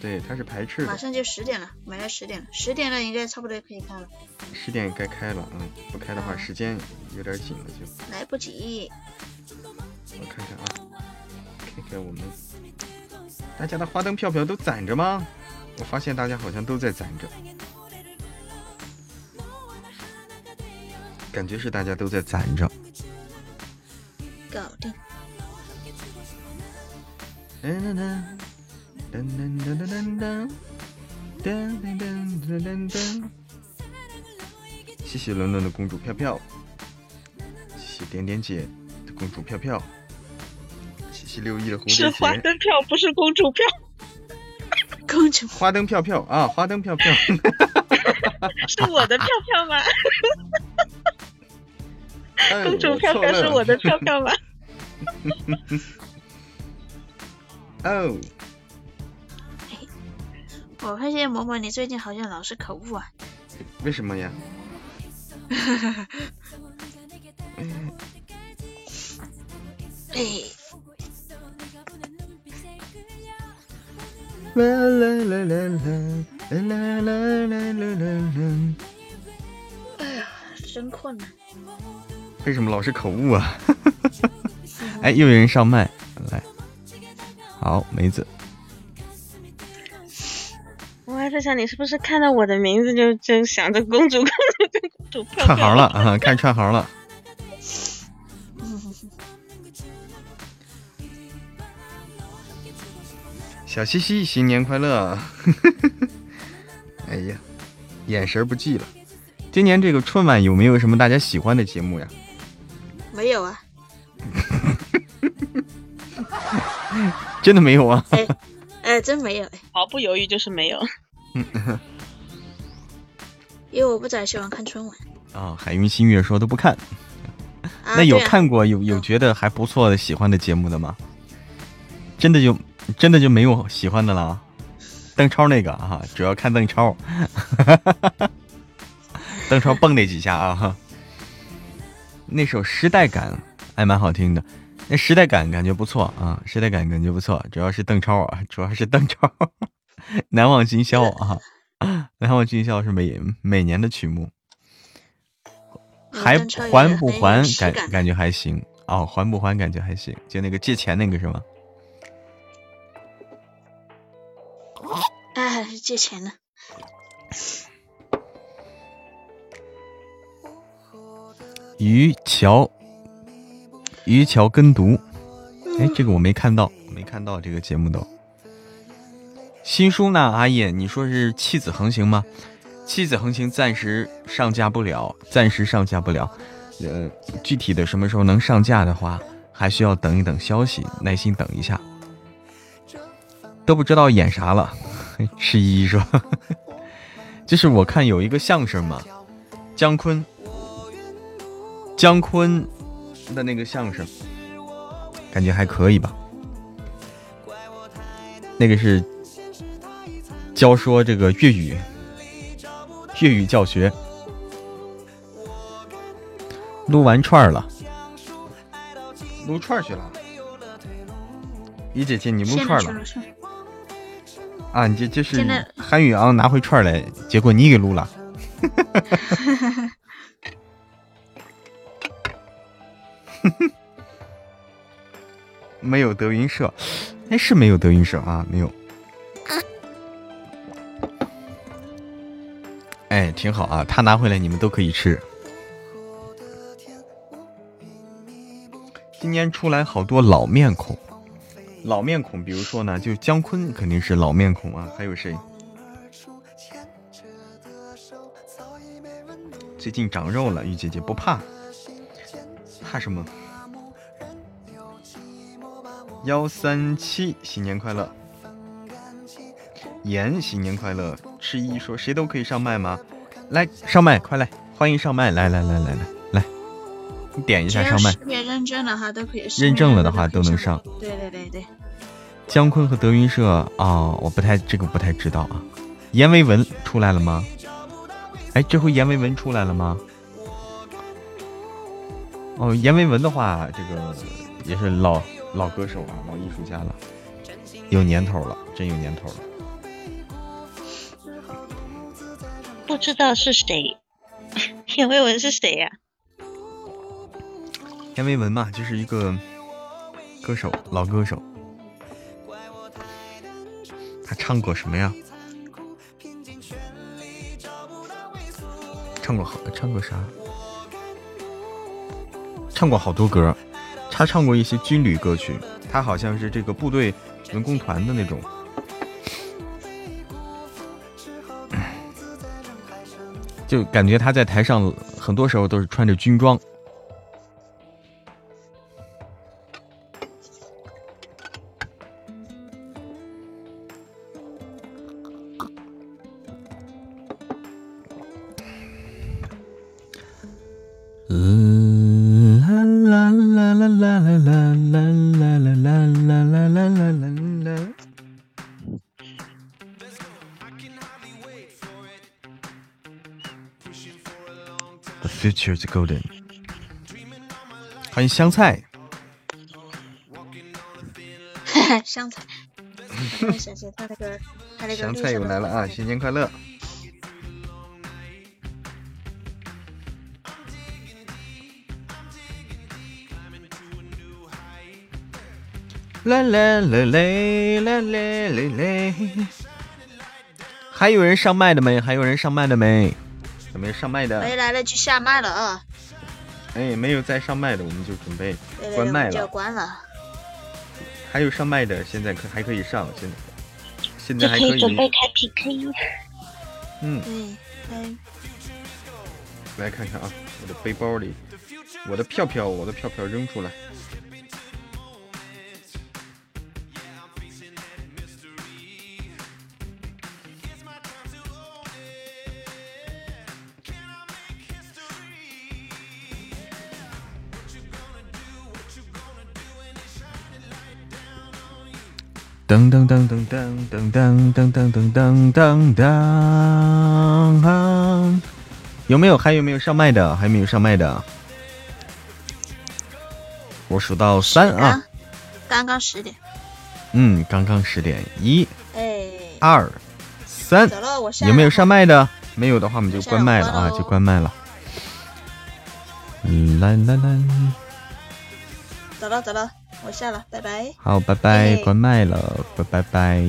对，它是排斥的。马上就十点了，马上十点了，十点了应该差不多可以开了，十点该开了，嗯，不开的话嗯时间有点紧了就。来不及。我看看啊，看看我们大家的花灯票票都攒着吗？我发现大家好像都在攒着，感觉是大家都在攒着。搞定。噔噔噔噔噔噔噔噔噔噔噔噔噔。谢谢伦伦的公主票票，谢谢点点姐的公主票票，谢谢六一的蝴蝶是花，灯票，不是公主票，公主，花灯票票啊，花灯票票。*laughs* 是我的票票吗？哎公主票票是我的票票吗？哦，我发现嬷嬷你最近好像老是口误啊。为什么呀？*laughs* 哎，啦啦啦啦啦啦啦啦啦啦。真困啊。为什么老是口误啊？*laughs* 哎，又有人上麦，来，好，梅子，我还在想你是不是看到我的名字就就想着公主公主跟公主票串行了啊，看串行了。小西西，新年快乐！*laughs* 哎呀，眼神不济了。今年这个春晚有没有什么大家喜欢的节目呀？没有啊，*laughs* 真的没有啊？哎，哎，真没有哎，毫不犹豫就是没有。*laughs* 因为我不咋喜欢看春晚。啊、海云星月说都不看，啊、那有看过有有觉得还不错的喜欢的节目的吗？真的就真的就没有喜欢的了啊？邓超那个啊，主要看邓超，*laughs* 邓超蹦那几下啊哈。那首《时代感》还蛮好听的，那《时代感》感觉不错啊，《时代感》感觉不错，主要是邓超啊，主要是邓超，*laughs* 难忘今宵啊，难忘今宵是每每年的曲目。还还不还感感感觉还行哦，还不还感觉还行，就那个借钱那个是吗？哎，借钱呢。渔桥，渔桥跟读，哎，这个我没看到，没看到这个节目都。新书呢，阿叶，你说是弃子横行吗？弃子横行暂时上架不了，暂时上架不了。呃，具体的什么时候能上架的话，还需要等一等消息，耐心等一下。都不知道演啥了，*laughs* 迟疑说，*laughs* 就是我看有一个相声嘛，姜昆，姜昆的那个相声，感觉还可以吧。那个是教说这个粤语，粤语教学。撸完串儿了，撸串儿去了。李姐姐，你撸现串儿了啊？你这这是韩宇昂拿回串儿来，结果你给撸了。*laughs* 哼 *laughs* 哼没有德云社，哎，是没有德云社啊，没有。哎，挺好啊，他拿回来你们都可以吃。今年出来好多老面孔，老面孔，比如说呢，就姜昆肯定是老面孔啊，还有谁？最近长肉了，玉姐姐不怕，怕什么？幺三七，新年快乐！妍，新年快乐！赤一说谁都可以上麦吗？来上麦，快来，欢迎上麦！来来来来来来，你点一下上麦识。别认证的话都可以上，认证了的话都能上。对对对对，姜昆和德云社啊、哦我不太这个不太知道啊。阎维文出来了吗？哎，这回阎维文出来了吗？哦，阎维文的话，这个也是老老歌手啊，老艺术家了，有年头了，真有年头了。不知道是谁，阎维文是谁呀、阎维文嘛，就是一个歌手，老歌手。他唱过什么呀？唱过好，唱过啥？唱过好多歌，他唱过一些军旅歌曲。他好像是这个部队文工团的那种。就感觉他在台上很多时候都是穿着军装。Golden。欢迎香菜，*laughs* 香菜，突然想起他那个他那个香菜又来了啊！新年快乐！啦啦啦嘞啦嘞嘞嘞！还有人上麦的没？还有人上麦的没？有没有上麦的？没来了就下麦了啊！哎，没有再上麦的，我们就准备关麦了。关了。还有上麦的，现在可还可以上，现在现在还可以。以准备开 PK。嗯，对，对，来看看啊，我的背包里，我的票票，我的票票扔出来。噔噔噔噔噔噔噔噔噔噔噔噔，有没有？还有没有上麦的？还有没有上麦的？我数到三啊，刚刚十点。嗯，刚刚十点，一、哎，二、三，有没有上？麦的？没有的话，我们就关麦了啊，就关麦了。来来来，走了走了，我下了，拜拜。好，拜拜，嘿关麦了，拜拜拜。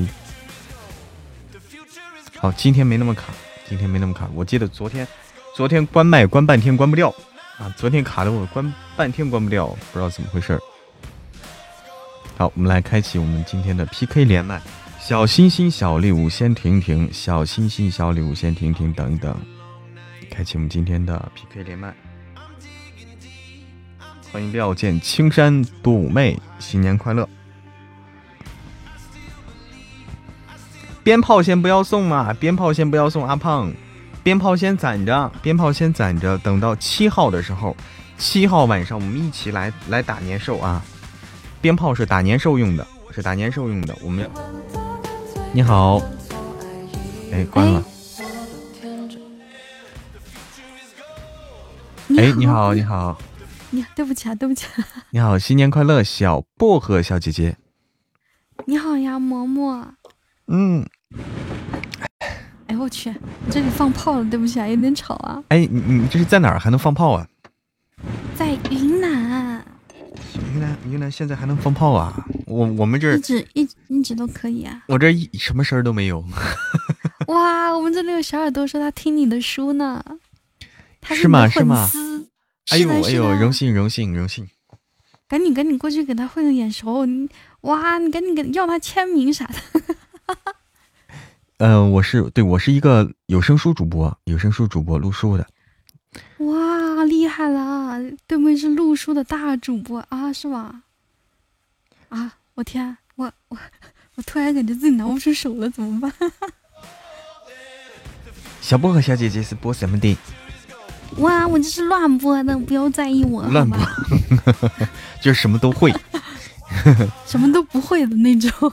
好，今天没那么卡，今天没那么卡。我记得昨天，昨天关麦关半天关不掉啊，昨天卡的我关半天关不掉，不知道怎么回事儿。好，我们来开启我们今天的 PK 连麦，小心心小礼物先停停，小心心小礼物先停停，等一等，开启我们今天的 PK 连麦。欢迎料见青山多妩媚，新年快乐！鞭炮先不要送嘛，鞭炮先不要送，阿胖，鞭炮先攒着，鞭炮先攒着，等到七号的时候，七号晚上我们一起来来打年兽啊！鞭炮是打年兽用的，是打年兽用的。我们要，你好，哎，关了。哎，你好，你好，你好对不起啊，对不起、啊。你好，新年快乐，小薄荷小姐姐。你好呀，嬷嬷。嗯，哎我去，你这里放炮了，对不起啊，有点吵啊。哎，你你这是在哪儿还能放炮啊？在云南，云南云南现在还能放炮啊？我我们这儿一直一直一直都可以啊。我这一什么声儿都没有。*laughs* 哇，我们这里有小耳朵说他听你的书呢，他是吗是吗哎呦哎呦，荣幸荣幸荣幸！赶紧赶紧过去给他混个眼熟，你哇，你赶紧给要他签名啥的。*laughs* 呃，我是对我是一个有声书主播，有声书主播录书的。哇，厉害了！对面是录书的大主播啊，是吗？啊，我天，我我我突然感觉自己拿不出手了，怎么办？*laughs* 小薄荷小姐姐是播什么的？哇，我这是乱播的，不要在意我，乱播，*laughs* 就是什么都会。*laughs* 什么都不会的那种。*laughs*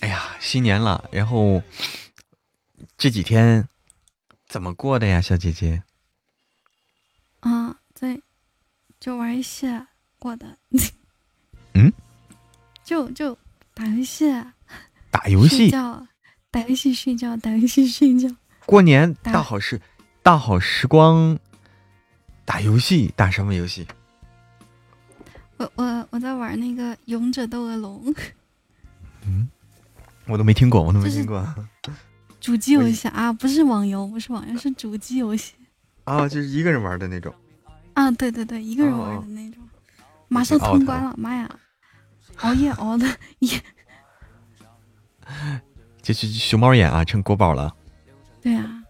哎呀，新年了，然后这几天怎么过的呀，小姐姐？啊，在就玩游戏过的。嗯？就就打游戏，打游戏睡，觉，打游戏睡觉，打游戏睡觉。过年大好时大好时光，打游戏打什么游戏？我我我在玩那个《勇者斗恶龙》嗯我都没听过，我都没听过。主机游戏啊，不是网游，不是网游，是主机游戏啊，就是一个人玩的那种。啊！对对对，一个人哦玩的那种，马上通关了，妈呀！熬夜熬的也这是熊猫眼啊，成国宝了。对啊，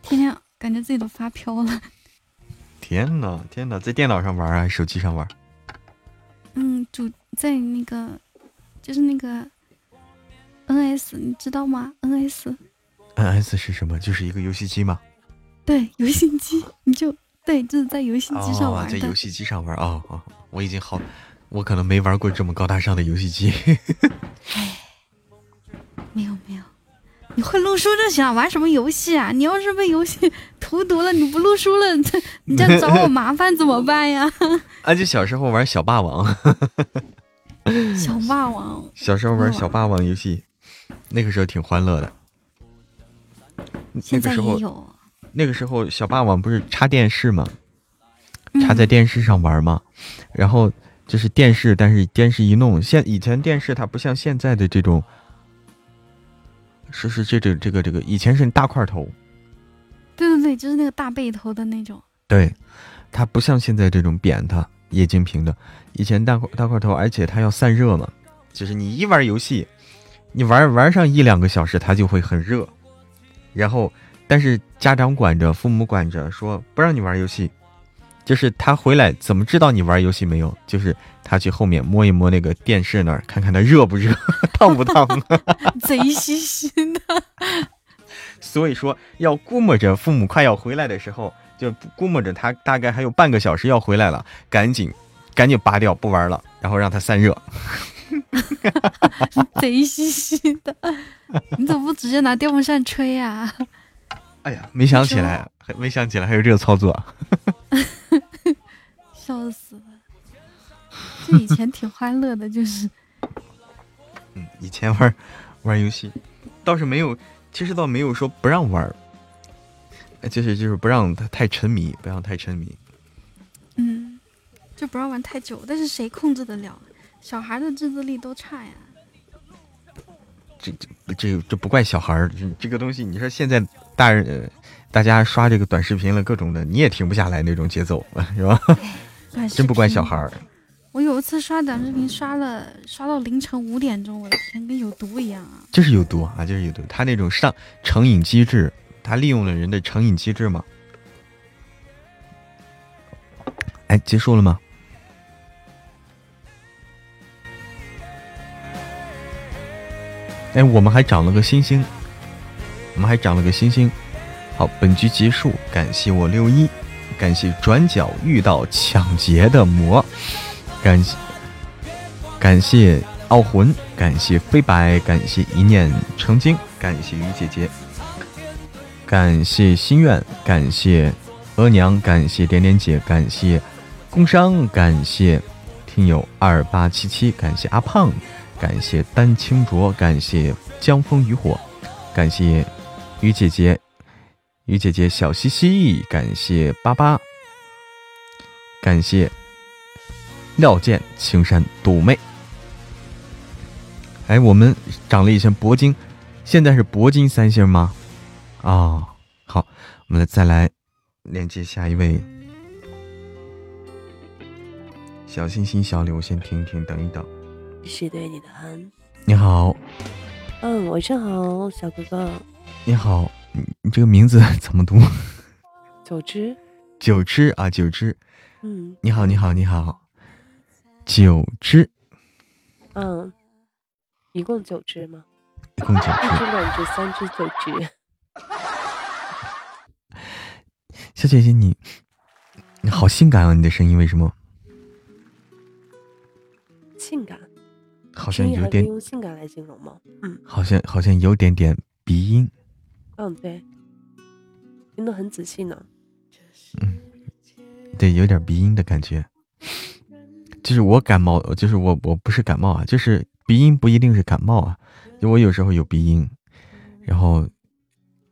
天天感觉自己都发飘了。天呐，天呐，在电脑上玩啊，还是手机上玩？嗯，主在那个就是那个 NS，你知道吗？NS NS 是什么？就是一个游戏机吗？对游戏机，*laughs* 你就对，就是在游戏机上哦，玩的。在游戏机上玩哦哦，我已经好，我可能没玩过这么高大上的游戏机。没有没有，你会录书就行了，玩什么游戏啊？你要是被游戏荼毒了，你不录书了，*laughs* 这你这样找我麻烦怎么办呀？*laughs* 啊，就小时候玩小霸王，*laughs* 小霸王，小时候玩小霸王游戏，那个时候挺欢乐的。那现在个时候，也有。那个时候小霸王不是插电视吗？嗯插在电视上玩吗？然后就是电视，但是电视一弄，现以前电视它不像现在的这种，是是这这这个这个，以前是大块头，对对对，就是那个大背头的那种。对，它不像现在这种扁的液晶屏的，以前大块大块头，而且它要散热嘛，就是你一玩游戏，你玩玩上一两个小时，它就会很热，然后但是家长管着，父母管着，说不让你玩游戏，就是他回来怎么知道你玩游戏没有？就是他去后面摸一摸那个电视那儿，看看它热不热，*laughs* 烫不烫。*laughs* 贼细心的。*laughs* 所以说要估摸着父母快要回来的时候，就估摸着他大概还有半个小时要回来了，赶紧赶紧拔掉不玩了，然后让它散热。贼兮兮的，你怎么不直接拿电风扇吹呀、哎呀，没想起来，还没想起来还有这个操作。笑死了！这以前挺欢乐的，就是嗯，以前玩玩游戏倒是没有，其实倒没有说不让玩就是就是不让他太沉迷，不让太沉迷。嗯，就不让玩太久。但是谁控制得了？小孩的自制力都差呀。这这这这不怪小孩儿，这这个东西，你说现在大人、呃、大家刷这个短视频了，各种的，你也停不下来那种节奏，是吧？*laughs* 短视真不怪小孩儿。我有一次刷短视频，刷了刷到凌晨五点钟，我的天，跟有毒一样啊！就是有毒啊，就是有毒。他那种上成瘾机制，他利用了人的成瘾机制嘛。哎，结束了吗？哎，我们还涨了个星星，我们还涨了个星星。好，本局结束，感谢我六一，感谢转角遇到抢劫的魔，感谢感谢傲魂，感谢飞白，感谢一念成精，感谢于姐姐，感谢心愿，感谢额娘，感谢点点姐，感谢工商，感谢听友二八七七，感谢阿胖，感谢丹青卓，感谢江风渔火，感谢于姐姐，于姐姐小西西，感谢八八，感谢廖健青山独妹。哎，我们长了一星铂金，现在是铂金三星吗？啊、好，我们再来连接下一位小星星小柳，先停一停，等一等。是对你的憨。你好，嗯，晚上好，小哥哥。你好，你你这个名字 *laughs* 怎么读？*laughs* 九只，九只啊，九只。嗯你好，你好，你好，九只，嗯，一共九只吗？一共九一只、只。两只、三只、九只。小姐姐，你你好性感啊！你的声音为什么性感，好像有点，用性感来形容吗？嗯好像好像有点点鼻音？嗯，对，听得很仔细呢。嗯对，有点鼻音的感觉。就是我感冒，就是我我不是感冒啊，就是鼻音不一定是感冒啊。就我有时候有鼻音，然后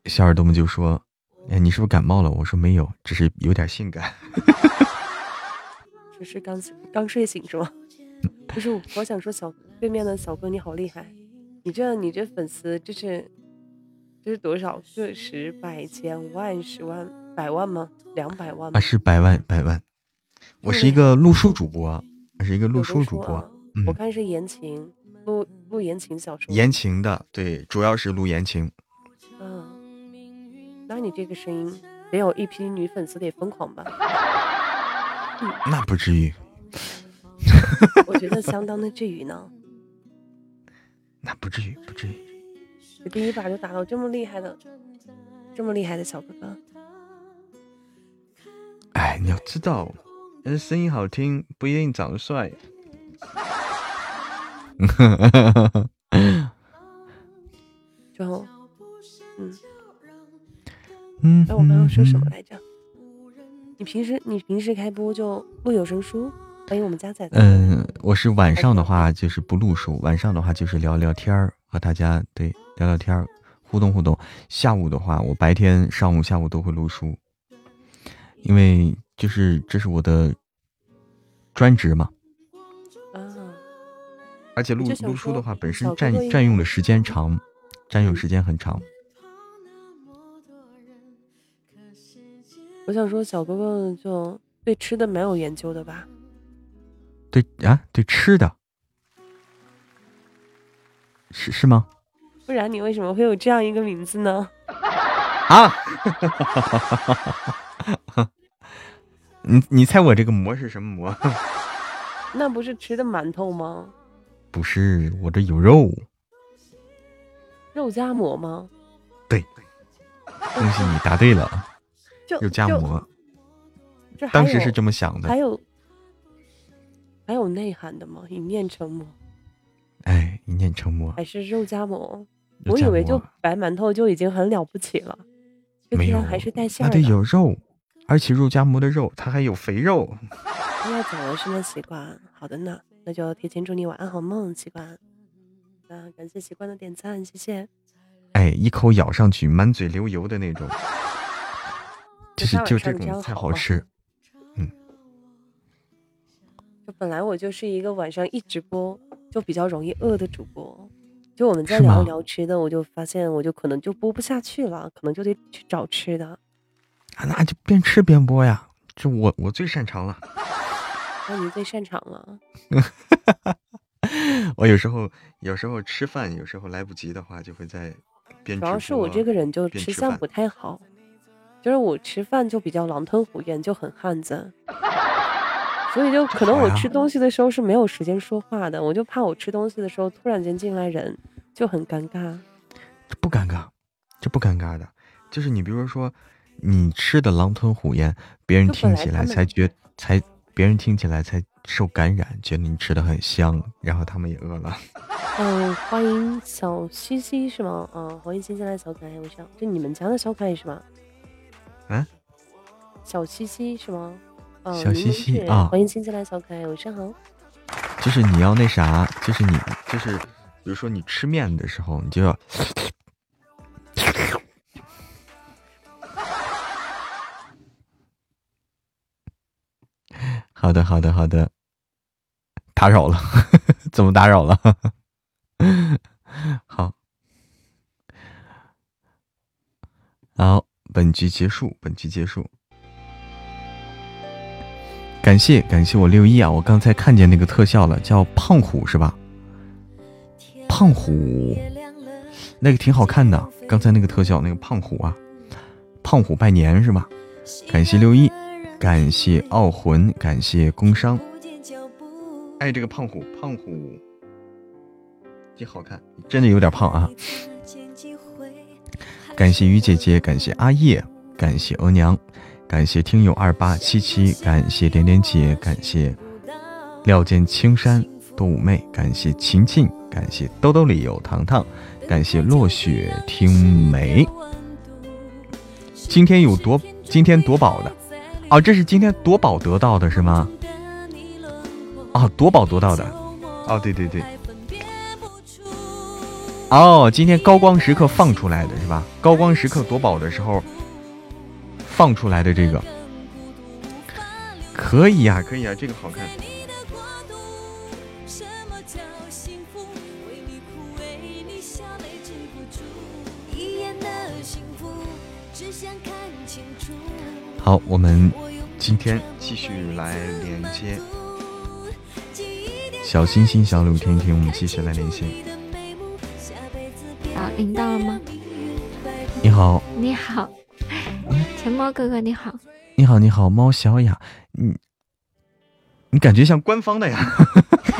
小耳朵们就说：“哎，你是不是感冒了？”我说没有，只是有点性感。*laughs* 只是刚刚睡醒是吗？*laughs* 不是，我想说小对面的小哥你好厉害，你这你这粉丝就是这是多少个十百千万十万百万吗？两百万啊？是百万百万。我是一个录书主播，我是一个录书主播。嗯，我看是言情录录言情小说。言情的，对，主要是录言情。嗯，那你这个声音得有一批女粉丝得疯狂吧？那不至于。*laughs* 我觉得相当的至于呢。*laughs* 那不至于，不至于。这第一把就打到这么厉害的，这么厉害的小哥哥。哎，你要知道，人声音好听不一定长得帅。*laughs* 就，嗯，嗯。哎，我刚刚说什么来着？你平时你平时开播就录有声书？欢迎我们家仔。嗯，我是晚上的话就是不录书，晚上的话就是聊聊天儿，和大家对聊聊天儿，互动互动。下午的话，我白天、上午、下午都会录书，因为就是这是我的专职嘛。啊。而且录录书的话，本身占占用的时间长，占用时间很长。我想说，小哥哥就对吃的蛮有研究的吧？对啊，对吃的，是是吗？不然你为什么会有这样一个名字呢？啊！*laughs* 你你猜我这个馍是什么馍？*laughs* 那不是吃的馒头吗？不是，我这有肉。肉夹馍吗？对，恭喜你答对了，肉夹馍。当时是这么想的。还有。还有内涵的吗？一念成魔，哎，一念成魔，还是肉夹馍？我以为就白馒头就已经很了不起了，没有，还是带馅儿的，得有肉，而且肉夹馍的肉它还有肥肉。要走了是吗？习惯，好的呢，那就提前祝你晚安好梦，习惯。啊，感谢习惯的点赞，谢谢。哎，一口咬上去，满嘴流油的那种，就是就这种才好吃。本来我就是一个晚上一直播就比较容易饿的主播，就我们在聊一聊吃的，我就发现我就可能就播不下去了，可能就得去找吃的。啊，那就边吃边播呀，这我我最擅长了。*laughs* 那你最擅长了。*laughs* 我有时候有时候吃饭，有时候来不及的话，就会在边。主要是我这个人就吃相不太好，就是我吃饭就比较狼吞虎咽，就很汉子。所以就可能我吃东西的时候是没有时间说话的，我就怕我吃东西的时候突然间进来人就很尴尬。不尴尬，这不尴尬的，就是你比如说你吃的狼吞虎咽，别人听起来才觉才别人听起来才受感染，觉得你吃的很香，然后他们也饿了。嗯，欢迎小西西是吗？嗯，欢迎新进来的小可爱，我想就你们家的小可爱是吗？嗯，小西西是吗？小西西啊，欢迎新进来小可爱，晚上好。就是你要那啥，就是你就是，比如说你吃面的时候，你就要。*laughs* 好的，好的，好的。打扰了，*laughs* 怎么打扰了？*laughs* 好，好，本局结束，本局结束。感谢感谢我六一啊！我刚才看见那个特效了，叫胖虎是吧？胖虎，那个挺好看的。刚才那个特效，那个胖虎啊，胖虎拜年是吧？感谢六一，感谢傲魂，感谢工商。哎，这个胖虎，胖虎，挺好看，真的有点胖啊！感谢于姐姐，感谢阿叶，感谢额娘。感谢听友二八七七，感谢点点姐，感谢料见青山多妩媚，感谢琴琴，感谢兜兜里有糖糖，感谢落雪听梅，今天有夺今天夺宝的，哦，这是今天夺宝得到的是吗？哦，夺宝夺到的，哦，对对对，哦，今天高光时刻放出来的是吧？高光时刻夺宝的时候放出来的这个，可以呀，可以呀，这个好看。好，我们今天继续来连接小星星、小柳婷婷，我们继续来连线。啊，领到了吗？你好，你好，陈猫哥哥，你好。你好，你好，猫小雅，你你感觉像官方的呀？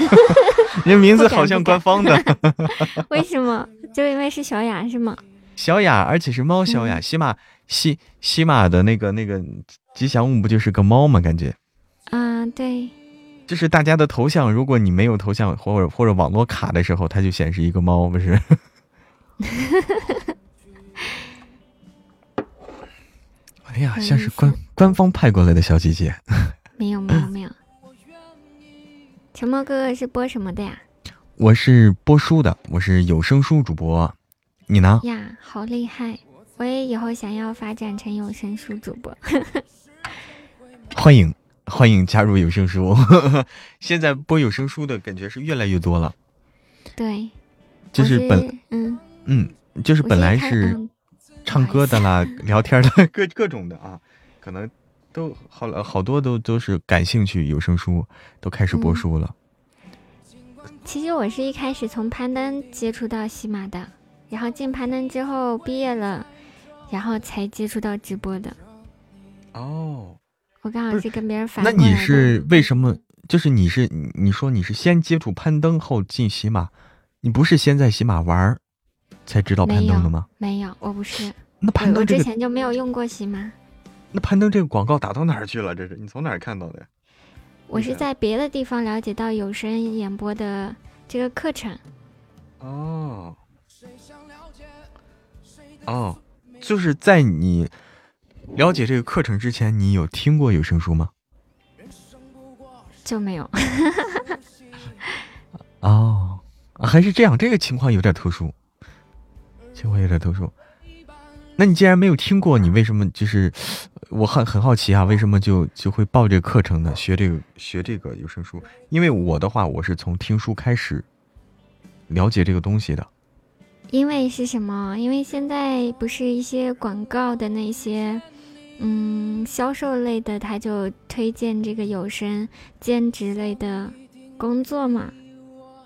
*laughs* 你名字好像官方的。*laughs* 为什么？就因为是小雅是吗？小雅，而且是猫小雅，喜马喜喜马的那个那个吉祥物不就是个猫吗？感觉，啊，对，就是大家的头像，如果你没有头像或者或者网络卡的时候，它就显示一个猫，不是？*laughs* 哎呀，像是官官方派过来的小姐姐。*laughs* 没有没有没有，陈默哥哥是播什么的呀？我是播书的，我是有声书主播。你呢？呀，好厉害！我也以后想要发展成有声书主播。*laughs* 欢迎欢迎加入有声书，*laughs* 现在播有声书的感觉是越来越多了。对，就是本嗯嗯，就是本来是唱歌的啦、聊天的 *laughs* 各各种的啊，可能都好了好多都都是感兴趣有声书，都开始播书了。其实我是一开始从攀登接触到喜马的。然后进攀登之后毕业了，然后才接触到直播的。哦，我刚好是跟别人反。那你是为什么？就是你是你说你是先接触攀登后进喜马，你不是先在喜马玩才知道攀登的吗？没有，我不是。那攀登这个之前就没有用过喜马。那攀登这个广告打到哪儿去了？这是你从哪儿看到的呀？我是在别的地方了解到有声演播的这个课程。哦。哦，就是在你了解这个课程之前，你有听过有声书吗？就没有。*laughs* 哦，还是这样，这个情况有点特殊，情况有点特殊。那你既然没有听过，你为什么就是我很很好奇啊？为什么就就会报这个课程呢？学这个学这个有声书？因为我的话，我是从听书开始了解这个东西的。因为是什么？因为现在不是一些广告的那些，嗯，销售类的，他就推荐这个有声兼职类的工作嘛。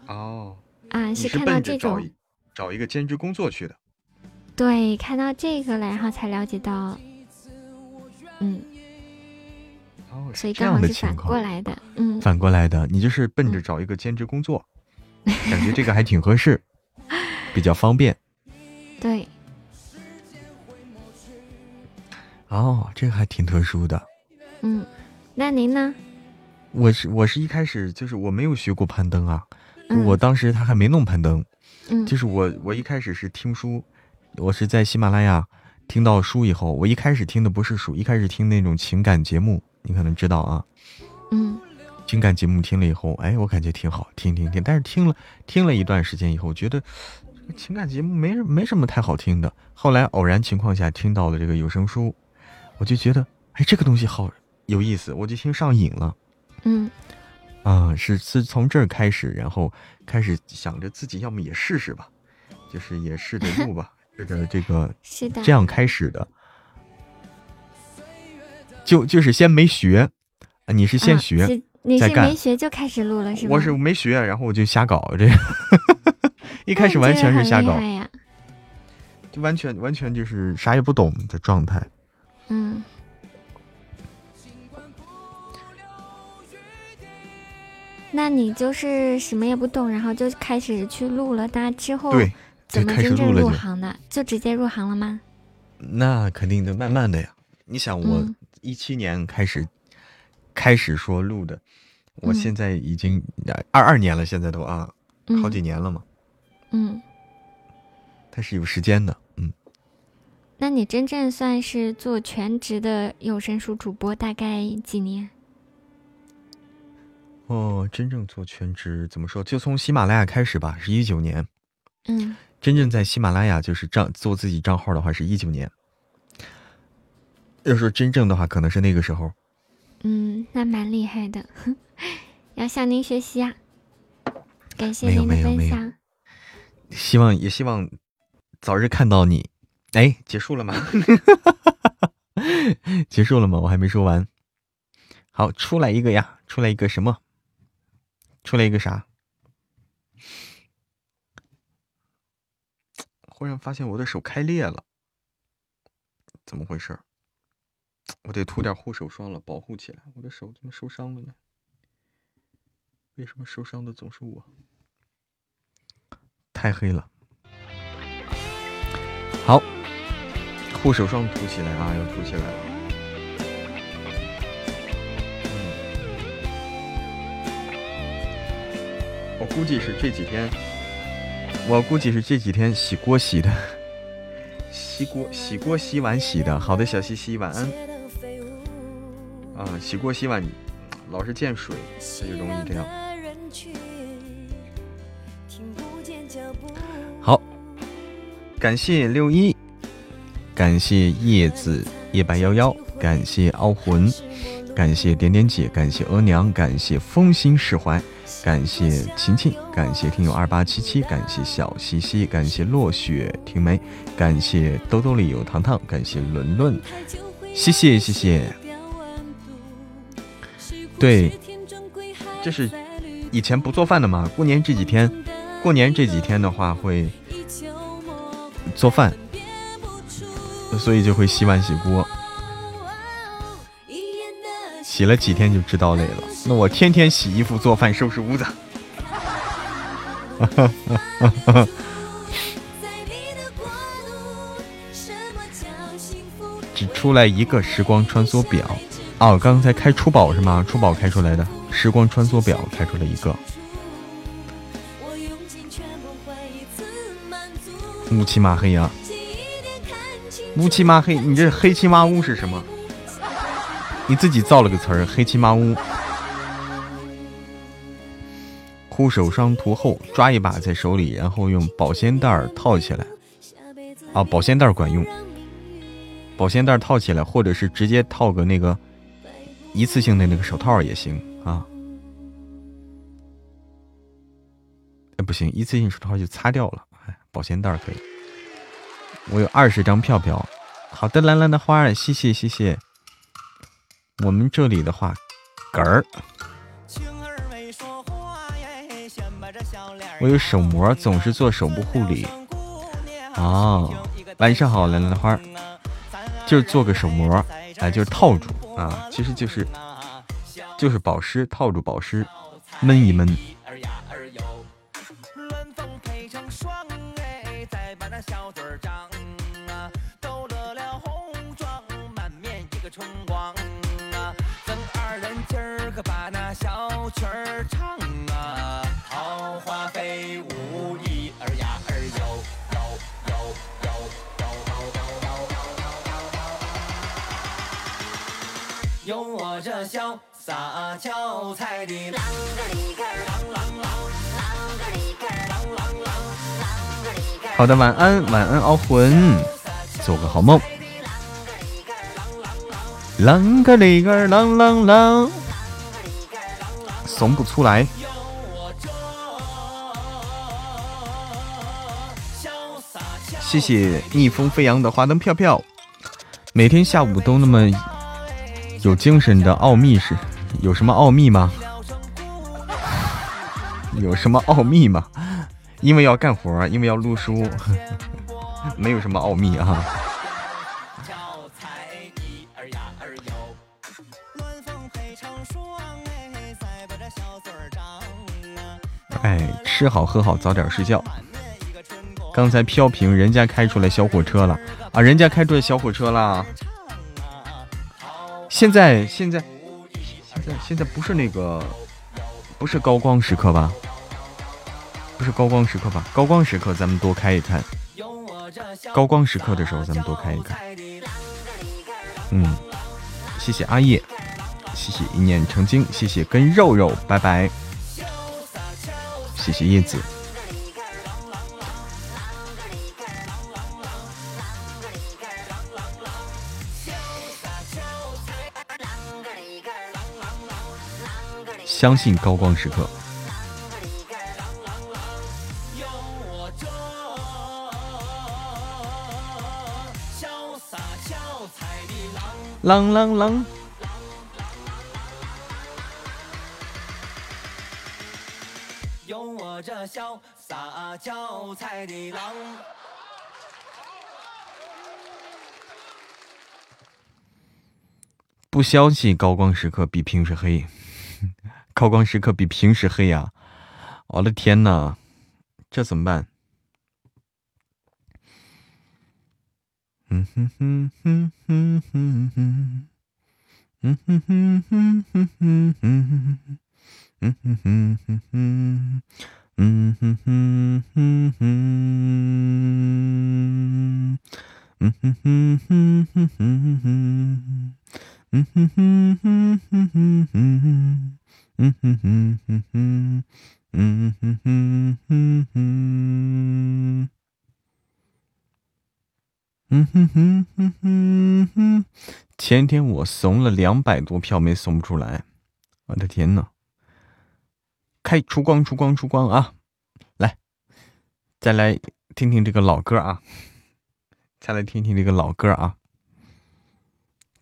哦。啊，是看到这种找一个兼职工作去的。对，看到这个了，然后才了解到，嗯。哦，所以刚好是反过来的，嗯。反过来的，你就是奔着找一个兼职工作，*laughs* 感觉这个还挺合适。比较方便，对。哦，这个还挺特殊的。嗯，那您呢？我是我是一开始就是我没有学过攀登啊，我当时他还没弄攀登，嗯，就是我我一开始是听书，我是在喜马拉雅听到书以后，我一开始听的不是书，一开始听那种情感节目，你可能知道啊，嗯，情感节目听了以后，哎，我感觉挺好，听听听，但是听了听了一段时间以后，觉得。情感节目没没什么太好听的，后来偶然情况下听到了这个有声书，我就觉得，哎，这个东西好有意思，我就听上瘾了。嗯，啊，是是从这儿开始，然后开始想着自己要么也试试吧，就是也试着录吧，这个这个是的，这样开始的。就就是先没学，你是先学，你是没学就开始录了是吗？我是没学，然后我就瞎搞这。*laughs* 一开始完全是瞎搞，就完全完全就是啥也不懂的状态。嗯。那你就是什么也不懂，然后就开始去录了。那之后怎么真正入行的？就直接入行了吗？那肯定的慢慢的呀。你想，我一七年开始开始说录的，我现在已经二二年了，现在都啊，好几年了嘛。嗯，它是有时间的，嗯。那你真正算是做全职的有声书主播，大概几年？哦，真正做全职怎么说？就从喜马拉雅开始吧，是一九年。嗯，真正在喜马拉雅就是账做自己账号的话，是一九年。要说真正的话，可能是那个时候。嗯，那蛮厉害的，要向您学习啊！感谢您的分享。希望也希望早日看到你。哎，结束了吗？*laughs* 结束了吗？我还没说完。好，出来一个呀，出来一个什么？出来一个啥？忽然发现我的手开裂了，怎么回事？我得涂点护手霜了，保护起来。我的手怎么受伤了呢？为什么受伤的总是我？太黑了。好，护手霜涂起来啊，要涂起来了。我估计是这几天，我估计是这几天洗锅洗的，洗锅洗锅洗碗洗的。好的，小西西晚安。啊，洗锅洗碗老是溅水，它就容易这样。好，感谢六一，感谢叶子夜白夭夭，感谢傲魂，感谢点点姐，感谢额娘，感谢风心释怀，感谢琴琴，感谢听友二八七七，感谢小西西，感谢落雪听梅，感谢兜兜里有糖糖，感谢伦伦，谢谢谢谢。对，这是以前不做饭的嘛，过年这几天，过年这几天的话会做饭，所以就会洗碗洗锅，洗了几天就知道累了。那我天天洗衣服、做饭、收拾屋子。*laughs* 只出来一个时光穿梭表，哦，刚才开出宝是吗？出宝开出来的时光穿梭表开出了一个。乌漆嘛黑呀、乌漆嘛黑，你这黑漆嘛乌是什么？你自己造了个词儿，黑漆麻乌。护手霜涂后，抓一把在手里，然后用保鲜袋儿套起来。啊，保鲜袋管用。保鲜袋套起来，或者是直接套个那个一次性的那个手套也行啊。哎，不行，一次性手套就擦掉了。哎，保鲜袋可以。我有二十张票票。好的，蓝蓝的花儿，谢谢谢谢。我们这里的话，嗝儿。我有手膜，总是做手部护理。哦，晚上好，蓝蓝花儿，就是做个手膜，哎，就是套住啊，其实就是就是保湿，套住保湿，闷一闷。有我这潇洒俏才的啷个里个啷啷啷，啷个里个啷啷啷，啷个里个。好的，晚安，晚安，熬魂，做个好梦。啷个里个啷啷啷，怂不出来。谢谢逆风飞扬的花灯票票，每天下午都那么有精神的奥秘是有什么奥秘吗？有什么奥秘吗？因为要干活，因为要录书，*laughs* 没有什么奥秘啊。哎，吃好喝好，早点睡觉。刚才飘屏，人家开出来小火车了啊！人家开出来小火车了。现在现在现在现在不是那个，不是高光时刻吧？不是高光时刻吧？高光时刻咱们多开一开。高光时刻的时候，咱们多开一开。嗯，谢谢阿叶，谢谢一念成精，谢谢跟肉肉，拜拜。谢谢叶子。相信高光时刻。啷啷啷！有我这潇洒的郎。不相信高光时刻比平时黑，高光时刻比平时黑呀！我的天呐，这怎么办？嗯哼哼哼哼哼哼，嗯哼哼哼哼哼哼，嗯哼哼哼哼，嗯哼哼哼哼，嗯哼哼哼哼哼，嗯哼哼哼哼哼哼，嗯哼哼哼哼，嗯哼哼哼哼。嗯哼哼哼哼，前天我送了两百多票没送不出来，我的天呐！开出光出光出光啊！来，再来听听这个老歌啊！再来听听这个老歌啊！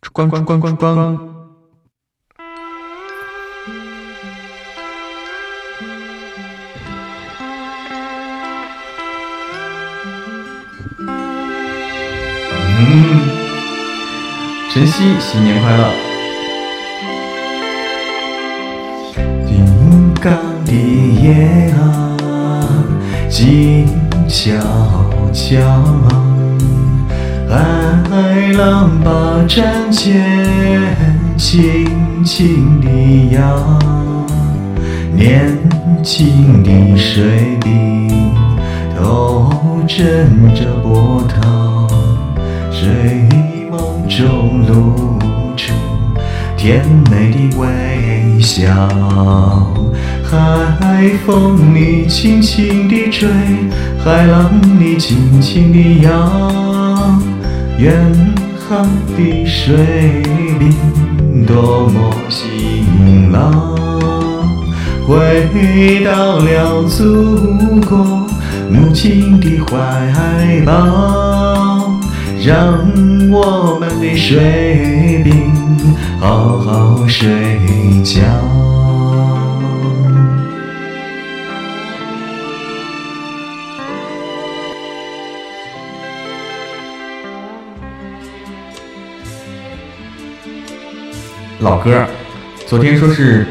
出光出光出光。嗯，晨曦，新年快乐！金刚的夜啊，静悄悄，海浪把战舰轻轻地摇，年轻的水兵头枕着波涛。睡梦中露出甜美的微笑，海风你轻轻地吹，海浪你轻轻地摇，远航的水兵多么辛劳，回到了祖国母亲的怀抱。让我们的水兵好好睡觉。老歌，昨天说是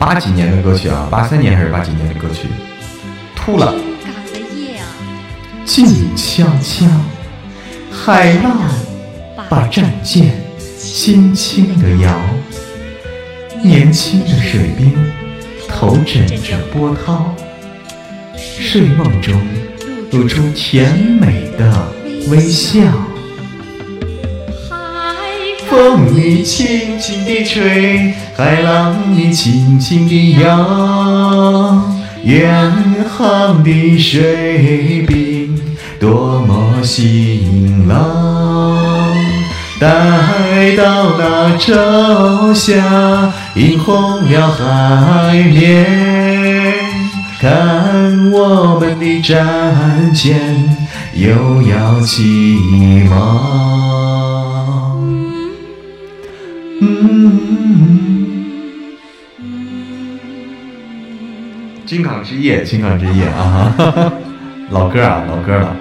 八几年的歌曲啊，八三年还是八几年的歌曲？吐了。赶的夜啊！静悄悄。海浪把战舰轻轻地摇，年轻的水兵头枕着波涛，睡梦中露出甜美的微笑。海风你轻轻地吹，海浪你轻轻地摇，远航的水兵。多么辛劳，待到那朝霞映红了海面，看我们的战舰又要起锚。金港之夜，金港之夜啊！老歌啊，老歌了。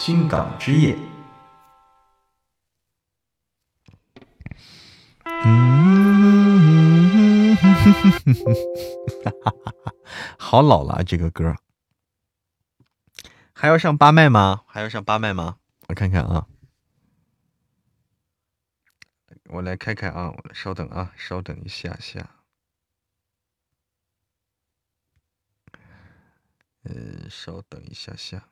金港之夜，嗯，哈哈哈哈好老了这个歌，还要上八麦吗？还要上八麦吗？我看看啊，我来开开啊，稍等啊，稍等一下下，嗯，稍等一下下。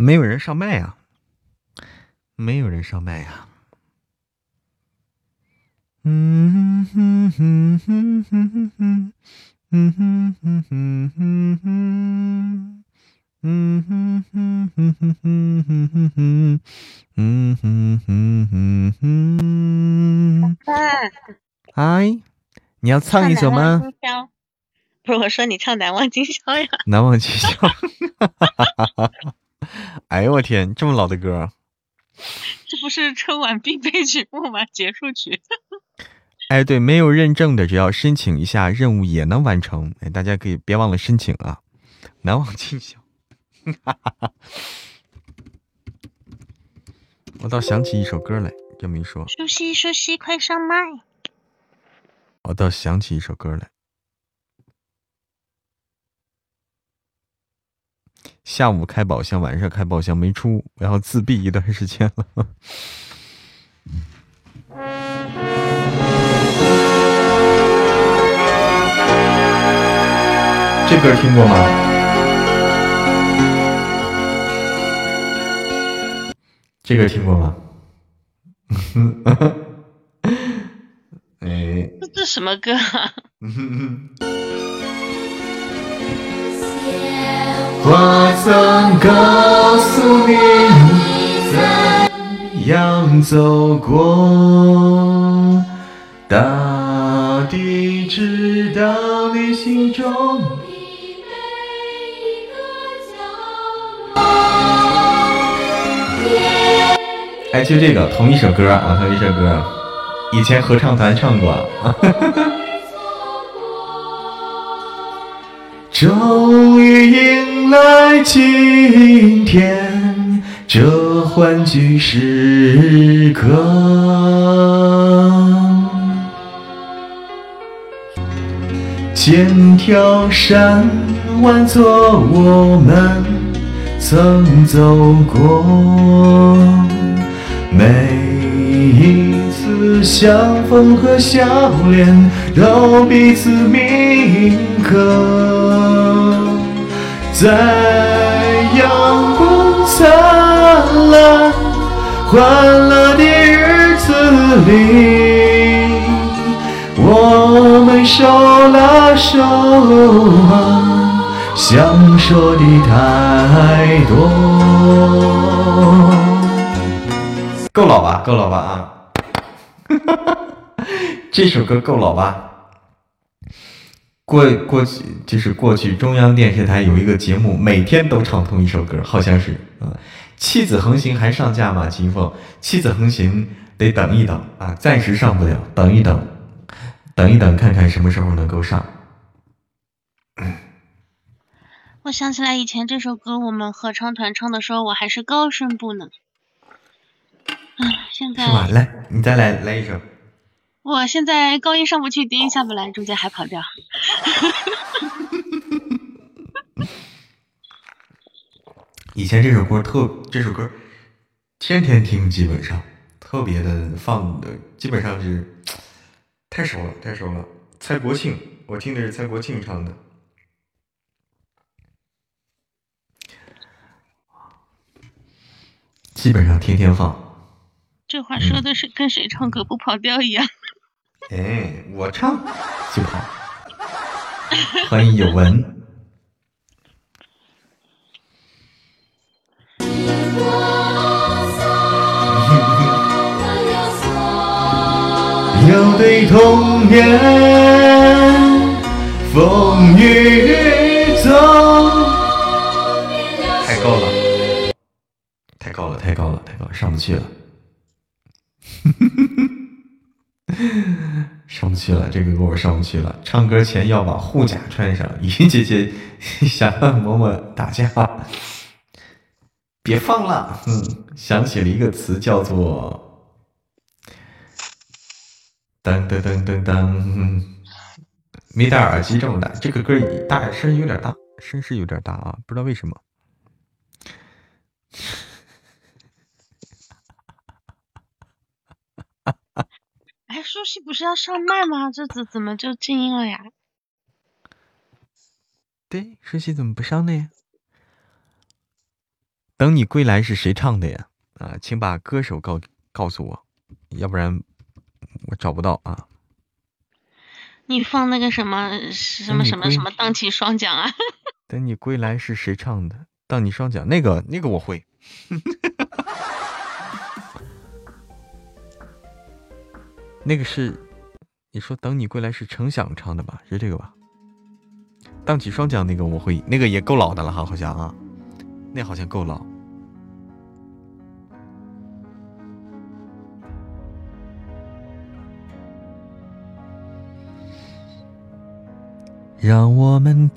没有人上麦呀，没有人上麦呀。嗯哼哼哼哼哼哼，哼哼哼哼哼哼，哼哼哼哼哼哼哼哼，嗯哼哼哼哼。嗨，你要唱一首吗？不是我说你唱《难忘今宵》呀，《难忘今宵》。*laughs* 哎呦我天，这么老的歌！*laughs* 这不是春晚必备曲目吗？结束曲。*laughs* 哎，对，没有认证的，只要申请一下，任务也能完成。哎，大家可以别忘了申请啊！难忘今宵。我倒想起一首歌来，这么一说，熟悉熟悉，快上麦！我倒想起一首歌来。下午开宝箱，晚上开宝箱没出，我要自闭一段时间了。*laughs* 这歌听过吗？这歌听过吗？*laughs* 哎，这这什么歌啊？*laughs* 我曾告诉你怎样走过，大地知道你心中。哎，就这个同一首歌啊，同一首歌，以前合唱团唱过。终于来今天这欢聚时刻，千条山弯作我们曾走过，每一次相逢和笑脸都彼此铭刻。在阳光灿烂、欢乐的日子里，我们手拉手啊，想说的太多。够老吧，够老吧啊！*laughs* 这首歌够老吧？过过去就是过去中央电视台有一个节目，每天都唱同一首歌，好像是啊。妻子横行还上架吗？秦风，妻子横行得等一等啊，暂时上不了，等一等，等一等，看看什么时候能够上。我想起来以前这首歌我们合唱团唱的时候，我还是高声部呢。啊，现在是吧？来，你再来来一首。我现在高音上不去，低音下不来，中间还跑调。*laughs* 以前这首歌特，这首歌天天听，基本上特别的放的，基本上是太熟了，太熟了。蔡国庆，我听的是蔡国庆唱的，基本上天天放。这话说的是跟谁唱歌不跑调一样。哎，我唱就好。欢迎有文。*laughs* 要对童年风雨走。太高了，太高了，太高了，太高了，上不去了。*laughs* 上不去了，这个歌我上不去了。唱歌前要把护甲穿上。云姐姐 *laughs* 想和嬷嬷打架，别放了。嗯，想起了一个词，叫做“噔噔噔噔噔”。没戴耳机这么大，这个歌大声有点大，声势有点大啊，不知道为什么。哎，舒淇不是要上麦吗？这怎怎么就静音了呀？对，舒淇怎么不上呢？等你归来是谁唱的呀？啊，请把歌手告告诉我，要不然我找不到啊。你放那个什么什么什么什么荡起双桨啊？等你归来是谁唱的？荡你双桨，那个那个我会。*laughs* 那个是你说等你归来是程响唱的吧？是这个吧？荡起双桨那个我会，那个也够老的了哈，好像啊，那好像够老。让我们，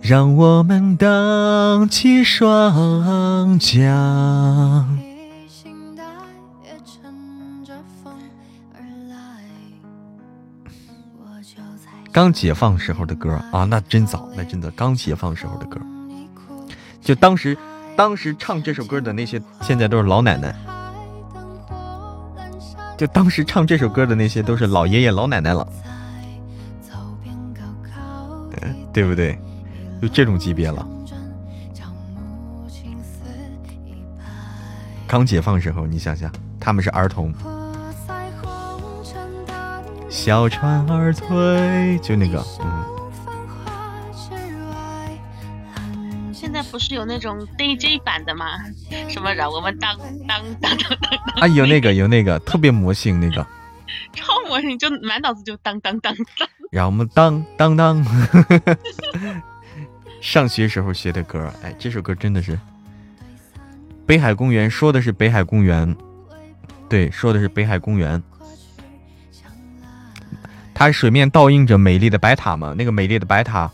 让我们荡起双桨。刚解放时候的歌啊，那真早，那真的刚解放时候的歌。就当时，当时唱这首歌的那些，现在都是老奶奶。就当时唱这首歌的那些，都是老爷爷老奶奶了。对不对？就这种级别了。刚解放时候，你想想，他们是儿童。小船儿推，就那个，嗯。现在不是有那种 DJ 版的吗？什么让我们当当当当当。啊，有那个，有那个，特别魔性那个。超魔性，就满脑子就当当当当。让我们当当当。*laughs* 上学时候学的歌，哎，这首歌真的是《北海公园》，说的是北海公园，对，说的是北海公园。它水面倒映着美丽的白塔嘛？那个美丽的白塔，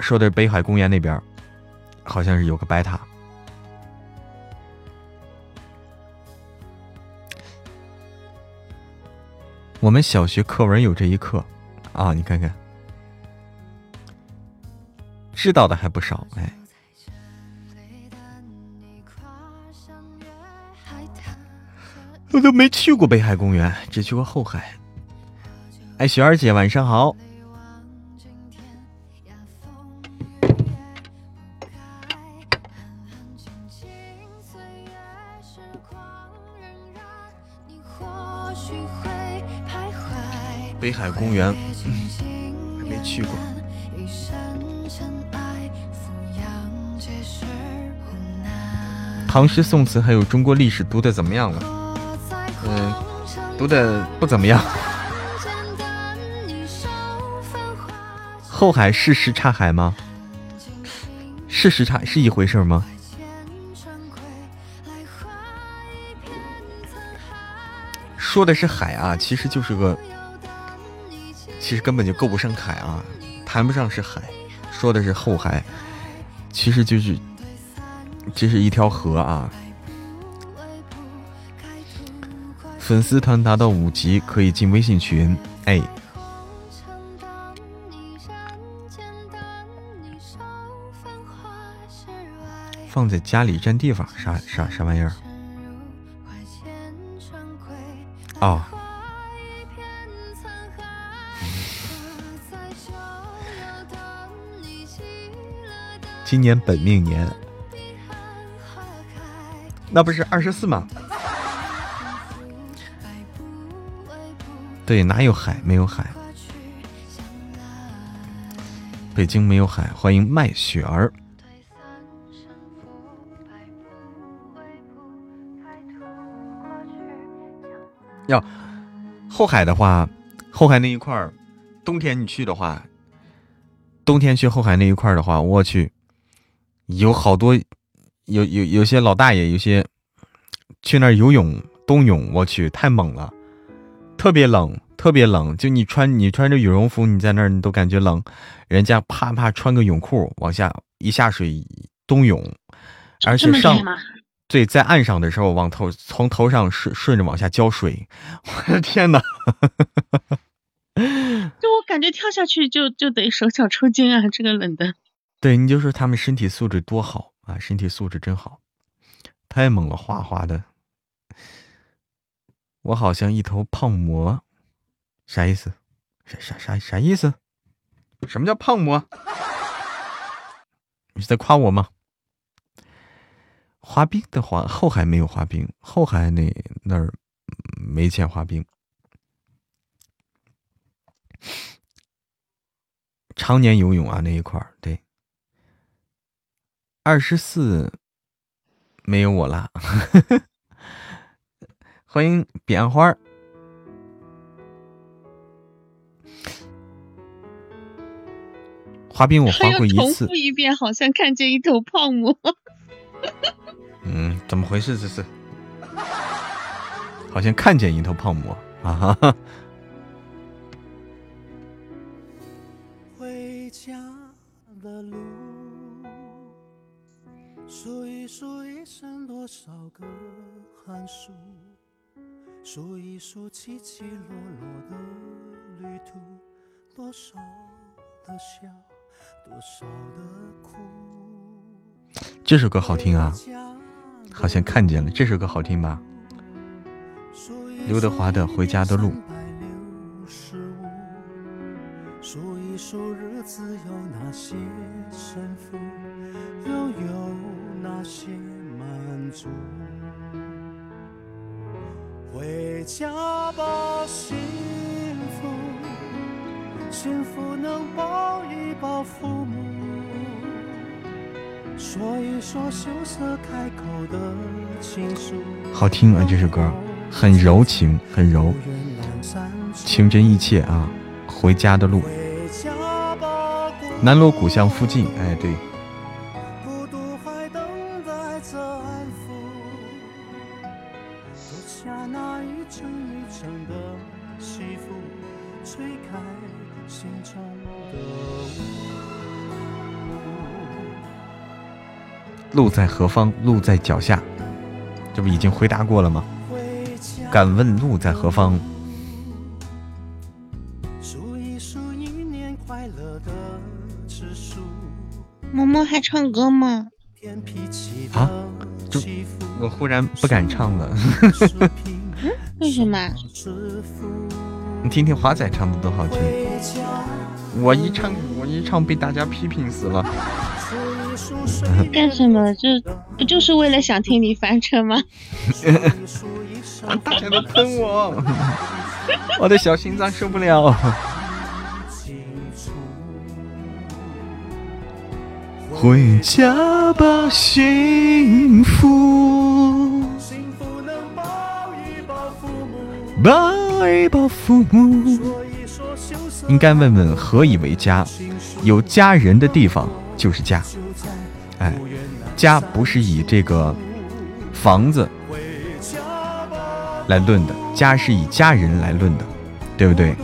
说的是北海公园那边，好像是有个白塔。我们小学课文有这一课啊，你看看，知道的还不少哎。我都没去过北海公园，只去过后海。哎，雪儿姐，晚上好。北海公园还没去过。唐诗宋词还有中国历史读的怎么样了？嗯，读的不怎么样。后海是什刹海吗？是什刹是一回事吗？说的是海啊，其实就是个，其实根本就够不上海啊，谈不上是海。说的是后海，其实就是，这是一条河啊。粉丝团达到五级可以进微信群，哎。放在家里占地方，啥啥啥玩意儿？哦，今年本命年，那不是二十四吗？对，哪有海？没有海。北京没有海，欢迎麦雪儿。要后海的话，后海那一块儿，冬天你去的话，冬天去后海那一块儿的话，我去，有好多，有有有些老大爷，有些去那儿游泳冬泳，我去太猛了，特别冷，特别冷，就你穿你穿着羽绒服，你在那儿你都感觉冷，人家啪啪穿个泳裤往下一下水冬泳，而且上。对，在岸上的时候，往头从头上顺顺着往下浇水，*laughs* 我的天哪！*laughs* 就我感觉跳下去就就得手脚抽筋啊，这个冷的。对，你就说他们身体素质多好啊，身体素质真好，太猛了，哗哗的。我好像一头胖魔，啥意思？啥啥啥啥意思？什么叫胖魔？*laughs* 你是在夸我吗？滑冰的话，后海没有滑冰，后海那那儿没见滑冰。常年游泳啊那一块儿，对。二十四没有我啦，*laughs* 欢迎彼岸花儿。滑冰我滑过一次，一遍，好像看见一头胖馍。嗯，怎么回事？这是好像看见一头胖馍啊哈哈。回家的路，数一数一生多少个寒暑，数一数起起落落的旅途，多少的笑，多少的苦。这首歌好听啊，好像看见了。这首歌好听吧？刘德华的《回家的路》。数一数日子有哪些胜负，又有哪些满足？回家吧，幸福，幸福能抱一抱父母，好听啊，这首歌。很柔情，很柔，情真意切啊。回家的路，南锣鼓巷附近，哎，对，路在何方？路在脚下，这不已经回答过了吗？敢问路在何方？数一数一年快乐的指数，嬷嬷还唱歌吗？啊，就我忽然不敢唱了。嗯，*laughs* 为什么？你听听华仔唱的多好听，我一唱我一唱被大家批评死了。*laughs* 干什么？这不就是为了想听你翻车吗？*laughs* 大家都喷我，*laughs* 我的小心脏受不了。回家吧，幸福，抱一抱父母。应该问问何以为家？有家人的地方就是家。哎，家不是以这个房子来论的，家是以家人来论的，对不对？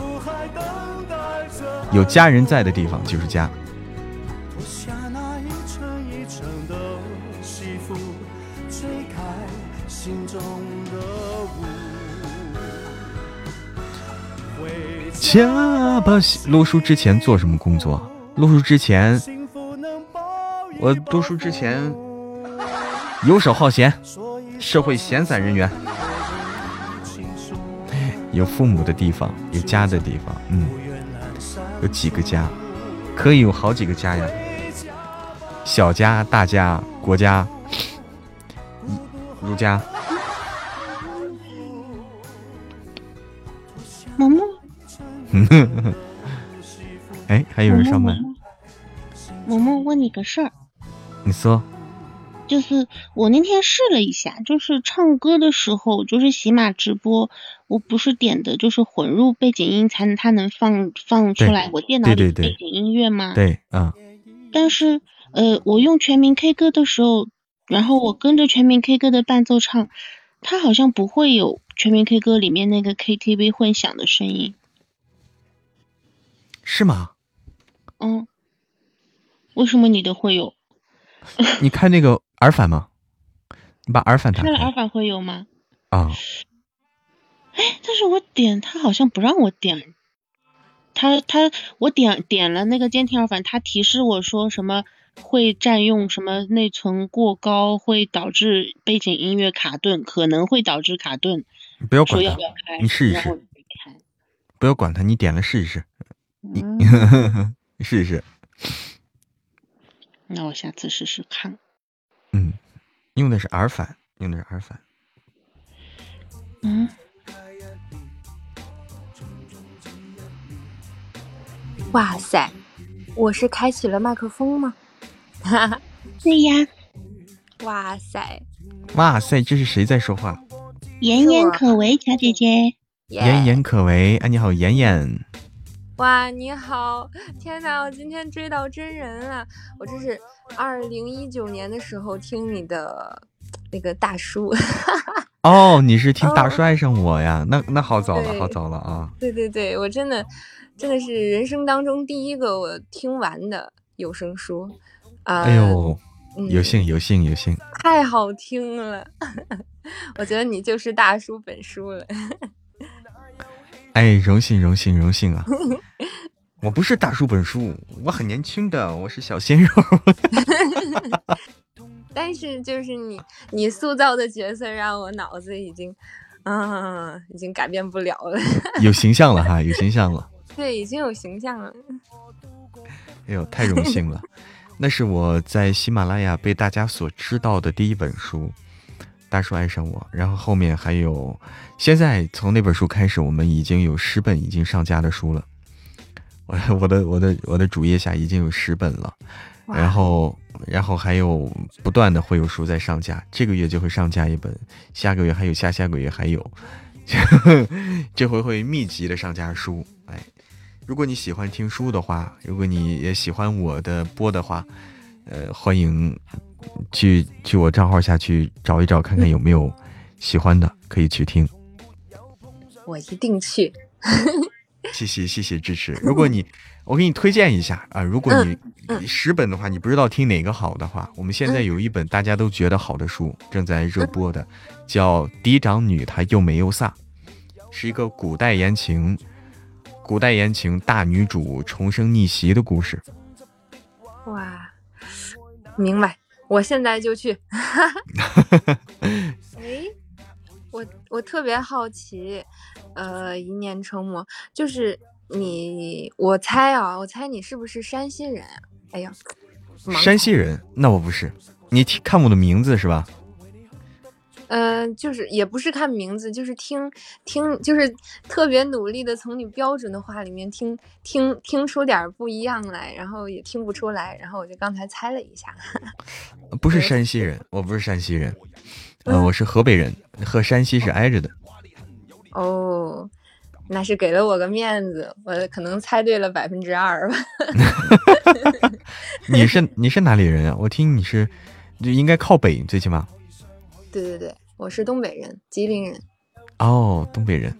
有家人在的地方就是家。脱下那一层一层的西服，吹开心中的雾。回家吧，录书之前做什么工作？录书之前，我读书之前游手好闲，社会闲散人员。有父母的地方，有家的地方，嗯，有几个家，可以有好几个家呀。小家、大家、国家、儒家。萌萌，*laughs* 哎，还有人上麦，萌萌问你个事儿，你说。就是我那天试了一下，就是唱歌的时候，就是喜马直播，我不是点的就是混入背景音才能它能放放出来我电脑里的背景音乐吗？对，啊、但是呃，我用全民 K 歌的时候，然后我跟着全民 K 歌的伴奏唱，它好像不会有全民 K 歌里面那个 KTV 混响的声音。是吗？嗯，为什么你的会有？*laughs* 你看那个耳返吗？你把耳返打开开了耳返会有吗？啊。哎，但是我点它好像不让我点，他他我点点了那个监听耳返，他提示我说什么会占用什么内存过高，会导致背景音乐卡顿，可能会导致卡顿。不要管他你试一试。不要管他，你点了试一试，你嗯 *laughs* 试一试，那我下次试试看。嗯，用的是耳返，用的是耳返。嗯，哇塞，我是开启了麦克风吗？哈哈，对呀，哇塞，哇塞，这是谁在说话？妍妍可为，小姐姐。妍妍可为，哎，你好，妍妍。哇，你好！天哪，我今天追到真人了！我这是二零一九年的时候听你的那个大叔，*laughs* 哦，你是听大叔爱上我呀？那那好早了，好早了啊！对对对，我真的真的是人生当中第一个我听完的有声书啊！哎呦，嗯有幸有幸有幸，太好听了！*laughs* 我觉得你就是大叔本书了。哎，荣幸荣幸荣幸啊！我不是大叔本书，我很年轻的，我是小鲜肉。*laughs* 但是就是你你塑造的角色让我脑子已经，啊，已经改变不了了。*laughs* 有形象了哈，有形象了。*laughs* 对，已经有形象了。哎呦，太荣幸了！那是我在喜马拉雅被大家所知道的第一本书，《大叔爱上我》。然后后面还有，现在从那本书开始，我们已经有十本已经上架的书了。我 *laughs* 我的我的我的主页下已经有十本了，然后然后还有不断的会有书在上架，这个月就会上架一本，下个月还有，下下个月还有，*laughs* 这回会密集的上架书。哎，如果你喜欢听书的话，如果你也喜欢我的播的话，呃，欢迎去去我账号下去找一找，看看有没有喜欢的，可以去听。*laughs* 我一定去。*laughs* 谢谢谢谢支持。如果你，我给你推荐一下啊，如果你十本的话，你不知道听哪个好的话，我们现在有一本大家都觉得好的书正在热播的，叫《嫡长女她又美又飒》，是一个古代言情，古代言情大女主重生逆袭的故事。哇，明白，我现在就去。*laughs* 哎，我我特别好奇，呃，一念成魔，就是你，我猜啊，我猜你是不是山西人啊？哎呀，山西人？那我不是。你看我的名字是吧？呃，就是也不是看名字，就是听听，就是特别努力的从你标准的话里面听听听出点儿不一样来，然后也听不出来，然后我就刚才猜了一下。不是 *laughs* 山西人，我不是山西人，呃，我是河北人，和山西是挨着的。哦，那是给了我个面子，我可能猜对了百分之二吧。*laughs* 你是你是哪里人啊？我听你是，就应该靠北，最起码。对对对，我是东北人，吉林人。哦，东北人。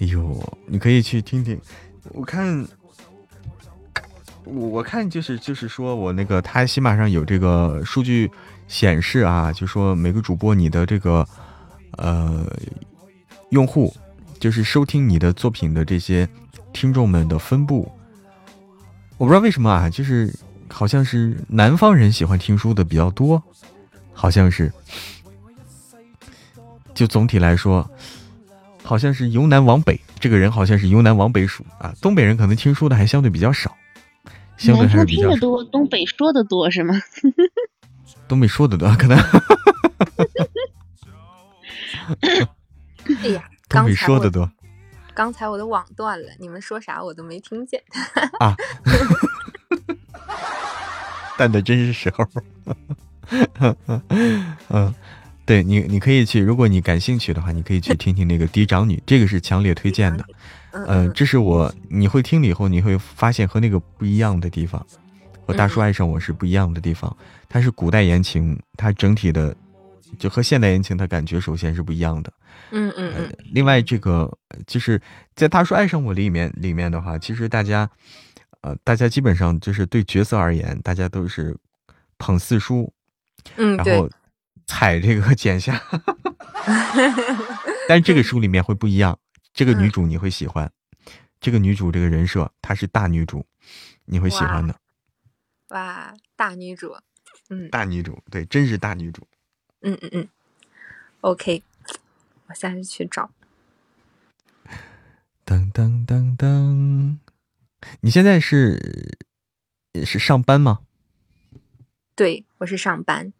哎呦，你可以去听听。我看，我我看就是就是说我那个他喜马上有这个数据显示啊，就说每个主播你的这个呃用户，就是收听你的作品的这些听众们的分布，我不知道为什么啊，就是好像是南方人喜欢听书的比较多，好像是。就总体来说，好像是由南往北，这个人好像是由南往北数啊。东北人可能听说的还相对比较少，相对还是比较。听得多，东北说的多是吗？东北说的多，可能哎呀，*laughs* 东北刚才说的多刚才我的网断了，你们说啥我都没听见。啊。*laughs* 淡的真是时候。*laughs* 嗯，对你，你可以去，如果你感兴趣的话，你可以去听听那个嫡长女，这个是强烈推荐的。嗯，这是我你会听了以后，你会发现和那个不一样的地方，和大叔爱上我是不一样的地方。它是古代言情，它整体的就和现代言情，它感觉首先是不一样的。嗯嗯嗯，另外，这个就是在《大叔爱上我》里面里面的话，其实大家，呃，大家基本上就是对角色而言，大家都是捧四叔，嗯然后踩这个剪下，*laughs* 但是这个书里面会不一样，这个女主你会喜欢，这个女主这个人设她是大女主，你会喜欢的，哇，大女主，嗯。大女主对，真是大女主。嗯嗯嗯，OK，我下次去找。噔噔噔噔，你现在是是上班吗？对，我是上班。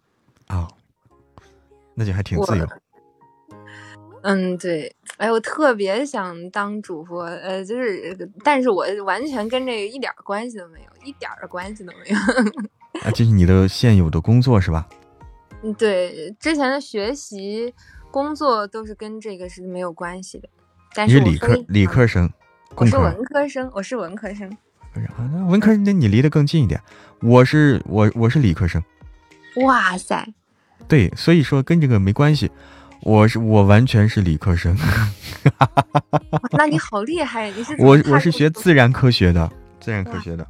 哦、那就还挺自由。嗯，对，哎，我特别想当主播，呃，就是，但是我完全跟这个一点儿关系都没有，一点儿关系都没有。*laughs* 啊，这是你的现有的工作是吧？*laughs* 嗯，对，之前的学习、工作都是跟这个是没有关系的。但你是理科理科生，我是文科生，我是文科生。啊，那文科那你离得更近一点。我是我我是理科生，哇塞，对，所以说跟这个没关系。我是我完全是理科生，*laughs* 那你好厉害！你是我我是学自然科学的，自然科学的，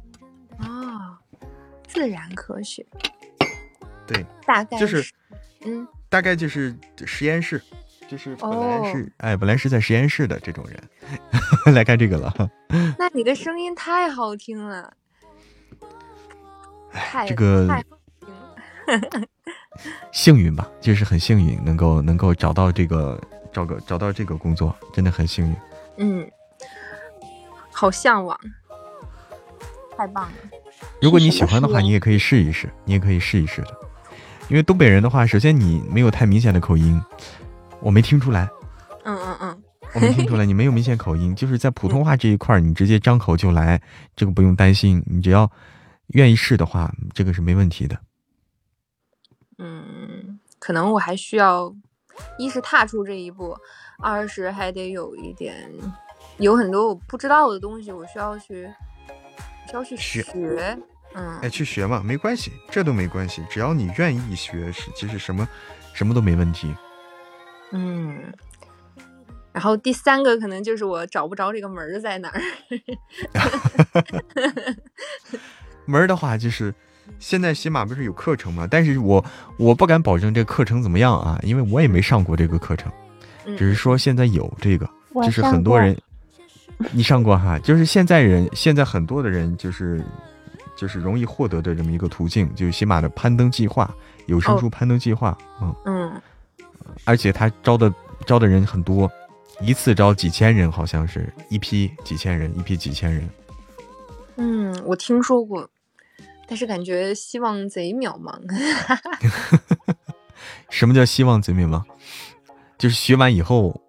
哦，自然科学对，大概就是嗯，大概就是实验室，就是本来是、哦哎，本来是在实验室的这种人 *laughs* 来干这个了。那你的声音太好听了，太这个。*laughs* 幸运吧，就是很幸运，能够能够找到这个找个找到这个工作，真的很幸运。嗯，好向往，太棒了。如果你喜欢的话，你也可以试一试，你也可以试一试的。因为东北人的话，首先你没有太明显的口音，我没听出来，嗯嗯嗯，我没听出来，你没有明显口音，就是在普通话这一块儿，你直接张口就来，这个不用担心，你只要愿意试的话，这个是没问题的。嗯，可能我还需要，一是踏出这一步，二是还得有一点，有很多我不知道的东西，我需要去，需要去学学。嗯，哎，去学嘛，没关系，这都没关系，只要你愿意学，是其实什么什么都没问题。嗯，然后第三个可能就是我找不着这个门儿在哪儿。*laughs* *laughs* 门儿的话，就是现在喜马不是有课程吗，但是我我不敢保证这个课程怎么样啊，因为我也没上过这个课程，嗯。只是说现在有这个，我就是很多人，*laughs* 你上过哈，就是现在人现在很多的人就是就是容易获得的这么一个途径，就是喜马的攀登计划，有声哦。书攀登计划，嗯，嗯，而且他招的招的人很多，一次招几千人，好像是一批几千人，一批几千人。嗯，我听说过，但是感觉希望贼渺茫。*laughs* 什么叫希望贼渺茫？就是学完以后，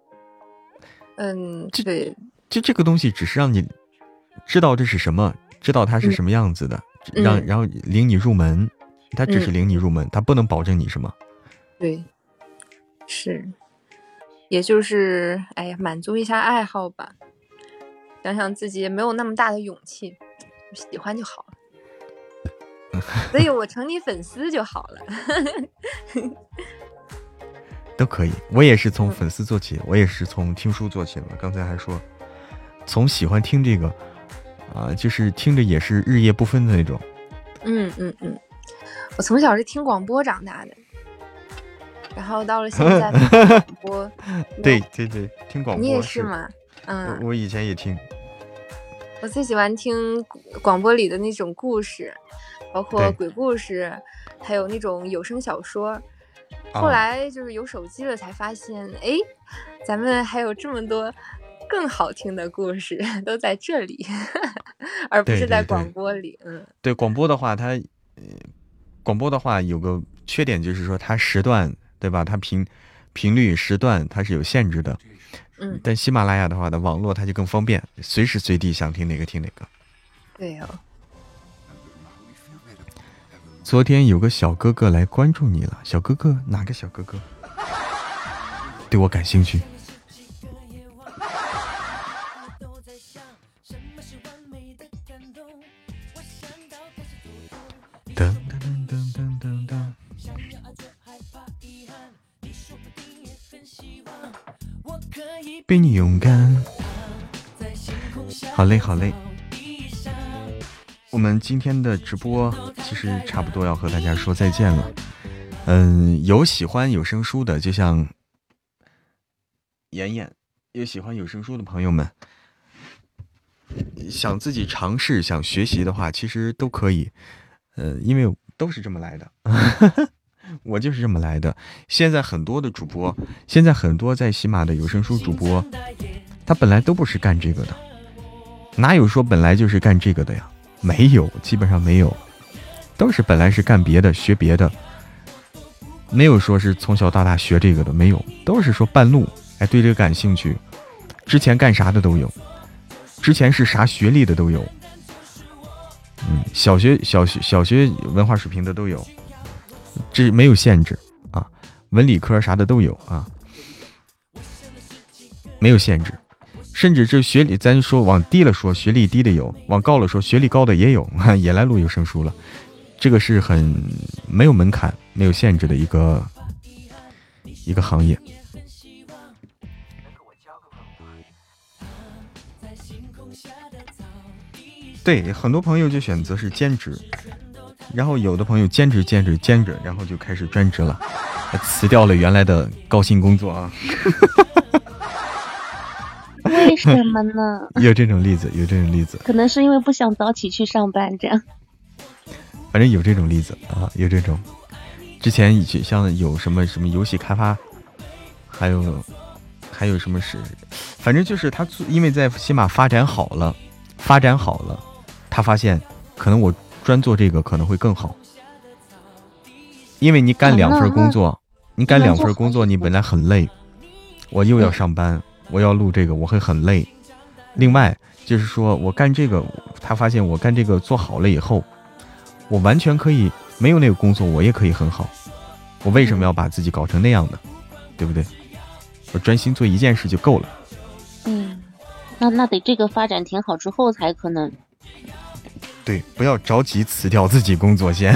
嗯，对，就这个东西只是让你知道这是什么，知道它是什么样子的，嗯让然后领你入门，它只是嗯领你入门，它不能保证你什么。对，是，也就是哎呀，满足一下爱好吧。想想自己也没有那么大的勇气，喜欢就好了。*laughs* 所以我成你粉丝就好了。*laughs* 都可以，我也是嗯从粉丝做起，我也是从听书做起的嘛。刚才还说，从喜欢听这个，啊、就是听着也是日夜不分的那种。嗯嗯嗯，我从小是听广播长大的，然后到了现在听广播，*laughs* 对对对，听广播你也是吗？嗯，我我以前也听，我最喜欢听广播里的那种故事，包括鬼故事，还有那种有声小说。啊后来就是有手机了，才发现，哎，咱们还有这么多更好听的故事都在这里，*laughs* 而不是在广播里。嗯对广播的话，它呃，广播的话有个缺点就是说它时段对吧？它频频率时段它是有限制的。嗯，但喜马拉雅的话的网络它就更方便，随时随地想听哪个听哪个。对哦，昨天有个小哥哥来关注你了，小哥哥哪个小哥哥？对我感兴趣。噔噔噔噔噔噔。被你勇敢。好嘞，好嘞。我们今天的直播其实差不多要和大家说再见了。嗯，有喜欢有声书的，就像妍妍，有喜欢有声书的朋友们，想自己尝试、想学习的话，其实都可以。呃，因为都是这么来的。*laughs* 我就是这么来的。现在很多的主播，现在很多在喜马的有声书主播，他本来都不是干这个的，哪有说本来就是干这个的呀？没有，基本上没有，都是本来是干别的、学别的，没有说是从小到大学这个的，没有，都是说半路，哎，对这个感兴趣，之前干啥的都有，之前是啥学历的都有。嗯，小学、小学、小学文化水平的都有，这没有限制啊，文理科啥的都有啊，没有限制，甚至这学历，咱说往低了说，学历低的有；往高了说，学历高的也有，*laughs* 也来录有声书了。这个是很没有门槛、没有限制的一个一个行业。对，很多朋友就选择是兼职，然后有的朋友兼职兼职兼职，然后就开始专职了，辞掉了原来的高薪工作啊。为什么呢？*laughs* 有这种例子，有这种例子。可能是因为不想早起去上班，这样。反正有这种例子啊，有这种。之前以前像有什么什么游戏开发，还有还有什么是，反正就是他因为在起码发展好了，发展好了。他发现，可能我专做这个可能会更好，因为你干两份工作，你干两份工作，你本来很累，我又要上班，我要录这个，我会很累。另外就是说我干这个，他发现我干这个做好了以后，我完全可以没有那个工作，我也可以很好。我为什么要把自己搞成那样的，对不对？我专心做一件事就够了。嗯，那那得这个发展挺好之后才可能。对，不要着急辞掉自己工作先。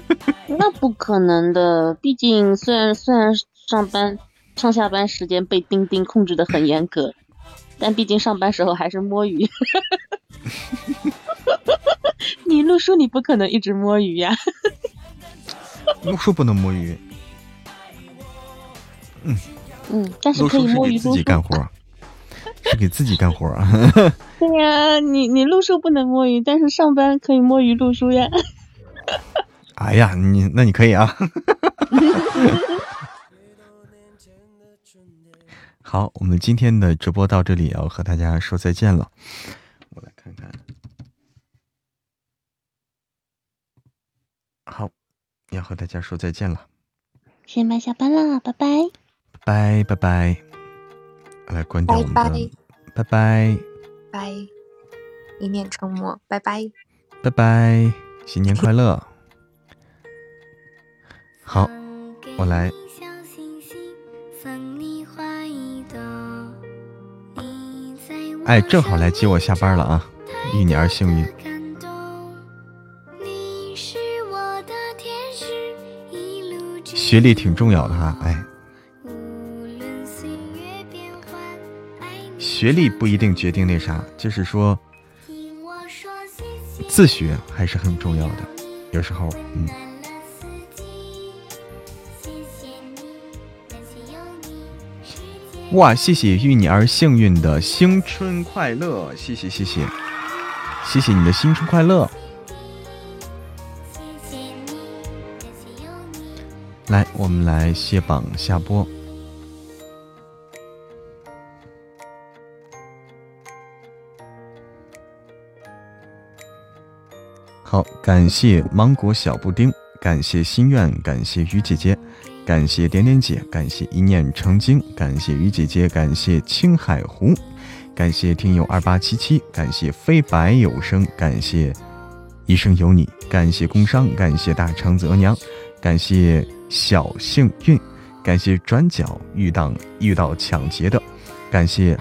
*laughs* 那不可能的，毕竟虽然虽然上班上下班时间被钉钉控制的很严格，但毕竟上班时候还是摸鱼。*laughs* 你录书你不可能一直摸鱼呀。录书不能摸鱼。嗯嗯，但是可以摸鱼自己干活。*laughs* 是给自己干活啊？对呀，你你录书不能摸鱼，但是上班可以摸鱼录书呀。哎呀，你那你可以啊。*laughs* 好，我们今天的直播到这里，要和大家说再见了。我来看看。好，要和大家说再见了。先班下班了，拜拜。拜拜拜。来关掉我们的，拜拜，拜，一念成魔，拜拜，拜拜，新年快乐。好，我来。哎，正好来接我下班了啊！遇你而幸运。学历挺重要的哈，哎。学历不一定决定那啥，就是说自学还是很重要的。有时候，嗯。哇，谢谢遇你而幸运的新春快乐，谢谢谢谢，谢谢你的新春快乐。来，我们来卸榜下播。好，感谢芒果小布丁，感谢心愿，感谢鱼姐姐，感谢点点姐，感谢一念成精，感谢鱼姐姐，感谢青海湖，感谢听友二八七七，感谢飞白有声，感谢一生有你，感谢工商，感谢大长泽娘，感谢小幸运，感谢转角遇到遇到抢劫的，感谢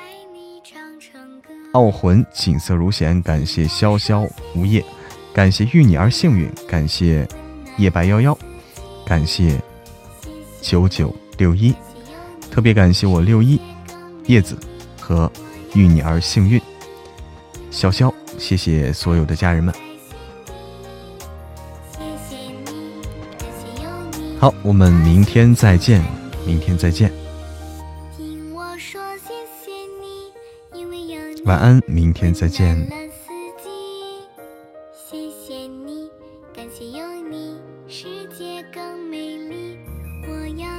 傲魂锦瑟如弦，感谢潇潇无叶。感谢遇你而幸运，感谢夜白夭夭，感谢九九六一，特别感谢我六一叶子和遇你而幸运潇潇，谢谢所有的家人们。好，我们明天再见，明天再见，晚安，明天再见。